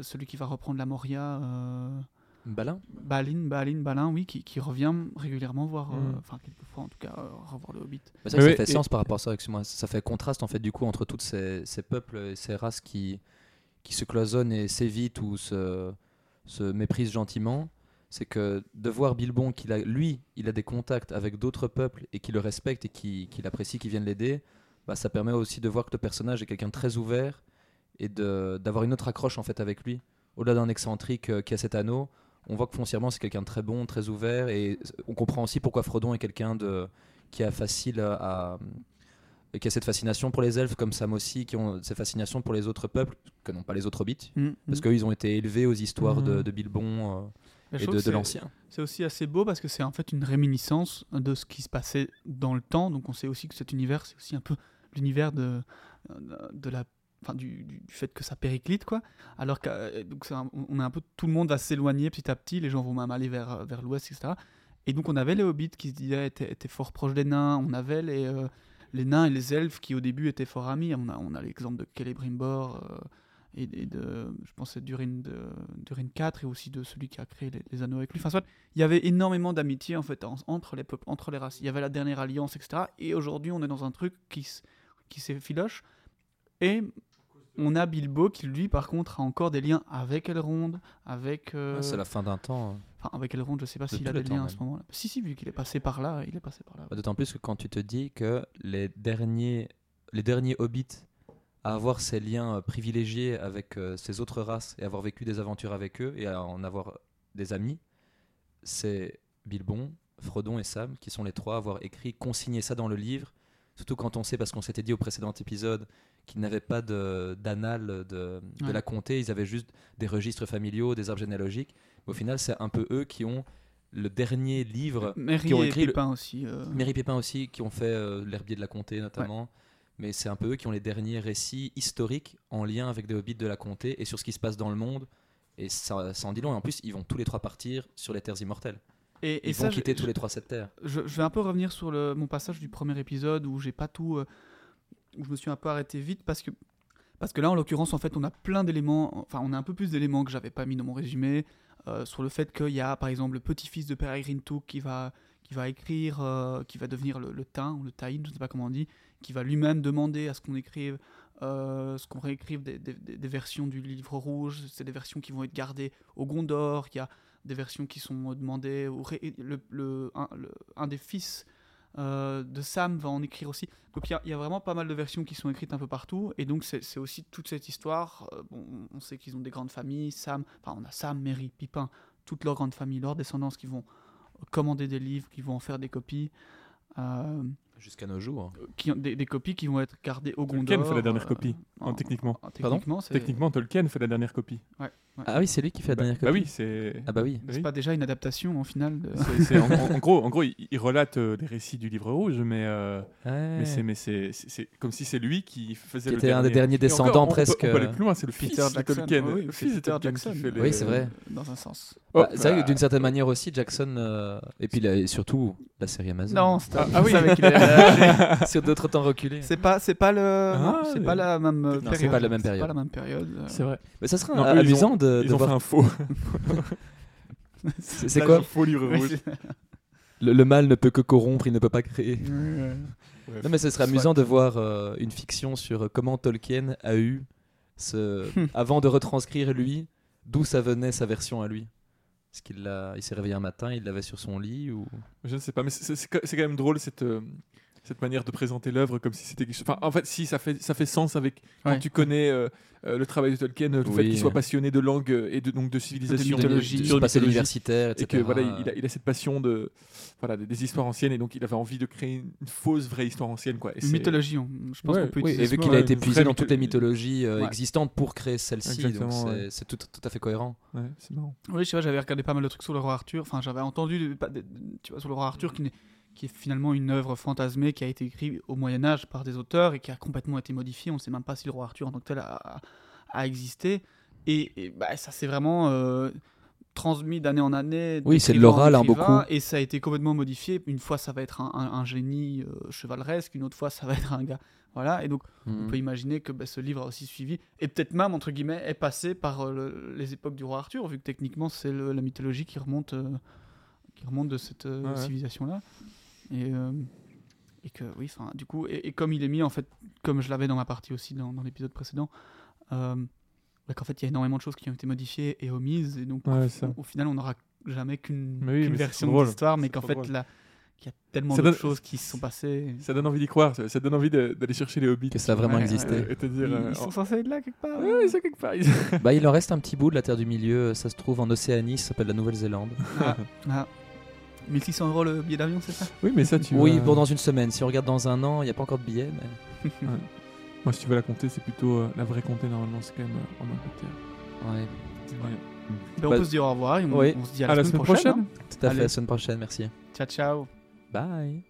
A: celui qui va reprendre la Moria. Euh,
C: Balin
A: Balin, Balin, Balin, oui, qui, qui revient régulièrement voir, euh,
B: Mm.
A: enfin quelquefois en tout cas, euh, revoir le Hobbit.
C: Bah,
B: Oui,
C: ça fait
B: et-
C: sens par rapport à ça, excuse-moi. Ça fait contraste en fait du coup entre toutes ces, ces peuples et ces races qui, qui se cloisonnent et s'évitent ou se, se méprisent gentiment. C'est que de voir Bilbon, qu'il a, lui, il a des contacts avec d'autres peuples et qui le respectent et qui, qui l'apprécient, qui viennent l'aider, bah, ça permet aussi de voir que le personnage est quelqu'un de très ouvert et de- d'avoir une autre accroche en fait avec lui. Au-delà d'un excentrique euh, qui a cet anneau, on voit que foncièrement c'est quelqu'un de très bon, très ouvert et on comprend aussi pourquoi Frodon est quelqu'un de qui a facile à, qui a cette fascination pour les elfes comme Sam aussi, qui ont cette fascination pour les autres peuples que n'ont pas les autres hobbits,
A: Mm,
C: parce
A: mm.
C: qu'eux ils ont été élevés aux histoires de, de Bilbon euh, et de, de l'ancien.
A: C'est aussi assez beau parce que c'est en fait une réminiscence de ce qui se passait dans le temps. Donc on sait aussi que cet univers, c'est aussi un peu l'univers de, de la, du, fait que ça périclite quoi. Alors que euh, donc un- on est un peu tout le monde va s'éloigner petit à petit. Les gens vont même aller vers vers l'ouest, etc. Et donc on avait les hobbits qui se étaient, étaient fort proches des nains. On avait les euh, les nains et les elfes qui au début étaient fort amis. On a on a l'exemple de Celebrimbor. euh, et, de, je pense Durin, de, Durin 4 et aussi de celui qui a créé les, anneaux avec lui. Enfin, soit, il y avait énormément d'amitié en fait en- entre les peuples, entre les races. Il y avait la dernière alliance, etc. Et aujourd'hui, on est dans un truc qui, qui s'effiloche. Et on a Bilbo qui, lui, par contre, a encore des liens avec Elrond, avec. euh,
C: Ouais, c'est la fin d'un temps. euh.
A: Enfin, avec Elrond, je sais pas s'il a des liens à ce moment-là. Si, si, vu qu'il est passé par là, il est passé par là.
C: Bah, D'autant plus que quand tu te dis que les derniers, les derniers hobbits à avoir ces liens euh, privilégiés avec euh, ces autres races et avoir vécu des aventures avec eux et à en avoir des amis, c'est Bilbon, Frodon et Sam qui sont les trois à avoir écrit, consigné ça dans le livre. Surtout quand on sait, parce qu'on s'était dit au précédent épisode, qu'ils n'avaient pas de- d'annales de, de
A: Ouais.
C: la comté, ils avaient juste des registres familiaux, des arbres généalogiques. Au final, c'est un peu eux qui ont le dernier livre
A: Merry
C: qui ont
A: et
C: écrit le-
A: Pépin aussi. euh,
C: Méry Pépin aussi, qui ont fait euh, l'herbier de la comté notamment. Mais c'est un peu eux qui ont les derniers récits historiques en lien avec des hobbits de la comté et sur ce qui se passe dans le monde. Et ça, ça en dit long. Et en plus, ils vont tous les trois partir sur les terres immortelles.
A: Et, et
C: Ils
A: ça,
C: vont quitter
A: je-
C: tous les trois cette terre.
A: je, je vais un peu revenir sur le, mon passage du premier épisode où j'ai pas tout. euh, où je me suis un peu arrêté vite parce que. Parce que là, en l'occurrence, en fait, on a plein d'éléments. Enfin, on a un peu plus d'éléments que j'avais pas mis dans mon résumé. euh, sur le fait qu'il y a, par exemple, le petit-fils de Peregrine Took qui va, qui va écrire, euh, qui va devenir le, le Tain, ou le Tain, je ne sais pas comment on dit, qui va lui-même demander à ce qu'on écrive. ce qu'on réécrive des, des- des- des versions du livre rouge, c'est des versions qui vont être gardées au Gondor, a des versions qui sont demandées ré- le, le- un, le- un des fils euh, de Sam va en écrire aussi. Donc il y a- il y, a vraiment pas mal de versions qui sont écrites un peu partout. Et donc c'est aussi toute cette histoire. euh, bon, on sait qu'ils ont des grandes familles. Sam, enfin on a Sam, Mary, Pipin, toute leur grande famille, leurs descendants qui vont commander des livres, qui vont en faire des copies. euh,
C: Jusqu'à nos jours.
A: qui ont, des, des copies qui vont être gardées au Gondor.
B: Tolkien fait la dernière
A: euh,
B: copie,
A: en-
B: en- techniquement.
A: en- techniquement, c'est
B: Techniquement, Tolkien fait la dernière copie.
C: Ah oui, c'est lui qui fait la
B: Bah,
C: dernière
B: bah
C: copie.
B: oui, c'est.
C: Ah bah oui.
A: c'est pas déjà une adaptation en final de...
B: En, en- en gros, en gros, il, il relate euh, les récits du livre rouge, mais, euh,
C: Ouais.
B: mais c'est, mais c'est, comme si c'est lui qui faisait
C: Qui
B: le
C: était un des
B: dernier.
C: derniers
B: encore,
C: descendants
B: on peut-
C: presque.
B: On peut, aller
C: euh,
B: plus loin, c'est le
A: Peter
B: fils de
A: Jackson.
B: Tolkien.
A: oui,
B: le fils de
A: Peter Jackson.
B: qui fait
A: oui,
B: les-
C: Oui, c'est vrai.
A: Dans un sens.
B: Oh,
C: Bah, c'est vrai
B: bah,
C: que d'une certaine manière aussi, Jackson. euh, Et puis là, et surtout la série Amazon.
A: Non, c'est
B: Ah, ah oui.
A: qu'il allait- <laughs>
C: Sur d'autres temps reculés.
A: C'est pas, c'est pas le, non,
B: Ah,
A: c'est pas la même
C: c'est
A: période.
C: pas la même
A: C'est
C: période.
A: pas la même période.
B: C'est vrai.
C: Mais ça serait amusant de, de
B: Ils ont fait un faux.
C: C'est c'est quoi
B: rouge.
C: le, le mal ne peut que corrompre, il ne peut pas créer.
B: Bref.
C: Non, mais ce serait amusant de voir euh, une fiction sur euh, comment Tolkien a eu ce. <laughs> avant de retranscrire lui, d'où ça venait sa version à lui. Est-ce qu'il l'a- il s'est réveillé un matin, il l'avait sur son lit ou.
B: Je ne sais pas, mais c'est c'est- c'est quand même drôle cette, euh, cette manière de présenter l'œuvre comme si c'était quelque chose. Enfin, en fait, si ça fait, ça fait sens avec quand
A: Ouais.
B: tu connais euh, euh, le travail de Tolkien, le fait qu'il soit passionné de langue euh, et de, donc de civilisation,
A: mythologie.
C: de,
B: culture,
C: de passer
B: mythologie,
C: l'universitaire, etc.
B: et que voilà, il a, il a cette passion de voilà des, des histoires anciennes et donc il avait envie de créer une fausse vraie histoire ancienne quoi. Et
A: mythologie, on- je pense
B: Ouais,
A: qu'on peut
C: Oui,
A: utiliser
C: et vu qu'il a été puisé dans toutes les
B: mythologie.
C: mythologies euh,
A: Ouais.
C: existantes pour créer celle-ci, donc c'est tout, tout à fait cohérent.
B: Ouais, c'est marrant.
A: Oui, je sais pas, j'avais regardé pas mal de trucs sur le roi Arthur. Enfin, j'avais entendu de- pas de- tu vois, sur le roi Arthur qui, n'est- qui est finalement une œuvre fantasmée qui a été écrite au Moyen Âge par des auteurs et qui a complètement été modifiée. On ne sait même pas si le roi Arthur en tant que tel a, existé. Et, et, bah, ça c'est vraiment euh, transmis d'année en année.
C: Oui, c'est de l'oral, hein, beaucoup.
A: Et ça a été complètement modifié. Une fois, ça va être un, un- un génie euh, chevaleresque, une autre fois, ça va être un gars. Voilà, et donc on
C: Mhm.
A: peut imaginer que bah, ce livre a aussi suivi, et peut-être même, entre guillemets, est passé par euh, le- les époques du roi Arthur, vu que techniquement, c'est la mythologie qui remonte, qui remonte de cette euh,
B: ouais.
A: civilisation-là. Et, euh, et que, oui, enfin, du coup, et, et comme il est mis, en fait, comme je l'avais dans ma partie aussi dans, dans l'épisode précédent, euh, bah, qu'en fait, il y a énormément de choses qui ont été modifiées et omises, et donc,
B: Ouais,
A: au, final, on n'aura jamais qu'une
B: oui,
A: version de l'histoire, mais qu'en fait,
B: drôle.
A: là, qu'il y a tellement de choses qui se sont passées.
B: Ça donne envie d'y croire, ça, donne envie d'aller chercher les hobbits.
C: Que ça a vraiment
A: Ouais,
C: existé.
B: Euh, et te dire.
A: Ils,
B: euh,
A: ils sont
B: oh,
A: censés être là quelque part.
B: Ouais, ils sont quelque part. ils-
C: Bah, il en reste un petit bout de la Terre du Milieu. Ça se trouve en Océanie, ça s'appelle la Nouvelle-Zélande.
A: Ah, ah. 1600 euros le billet d'avion, c'est ça?
B: Oui, mais ça, tu.
C: Oui,
B: vas-
C: bon, dans une semaine. Si on regarde dans un an, il n'y a pas encore de billets. Mais... <laughs>
B: Moi, si tu veux la compter, c'est plutôt euh, la vraie compter normalement, c'est quand même euh, en Angleterre.
C: Ouais,
B: Ouais.
A: Ben, on
C: Bah,
A: peut se dire au revoir et on,
C: oui.
A: on se dit à
B: À la,
A: semaine
B: semaine
A: prochaine.
B: prochaine.
C: tout à fait.
A: Allez.
C: La semaine prochaine, merci.
A: hein. Ciao, ciao.
C: Bye.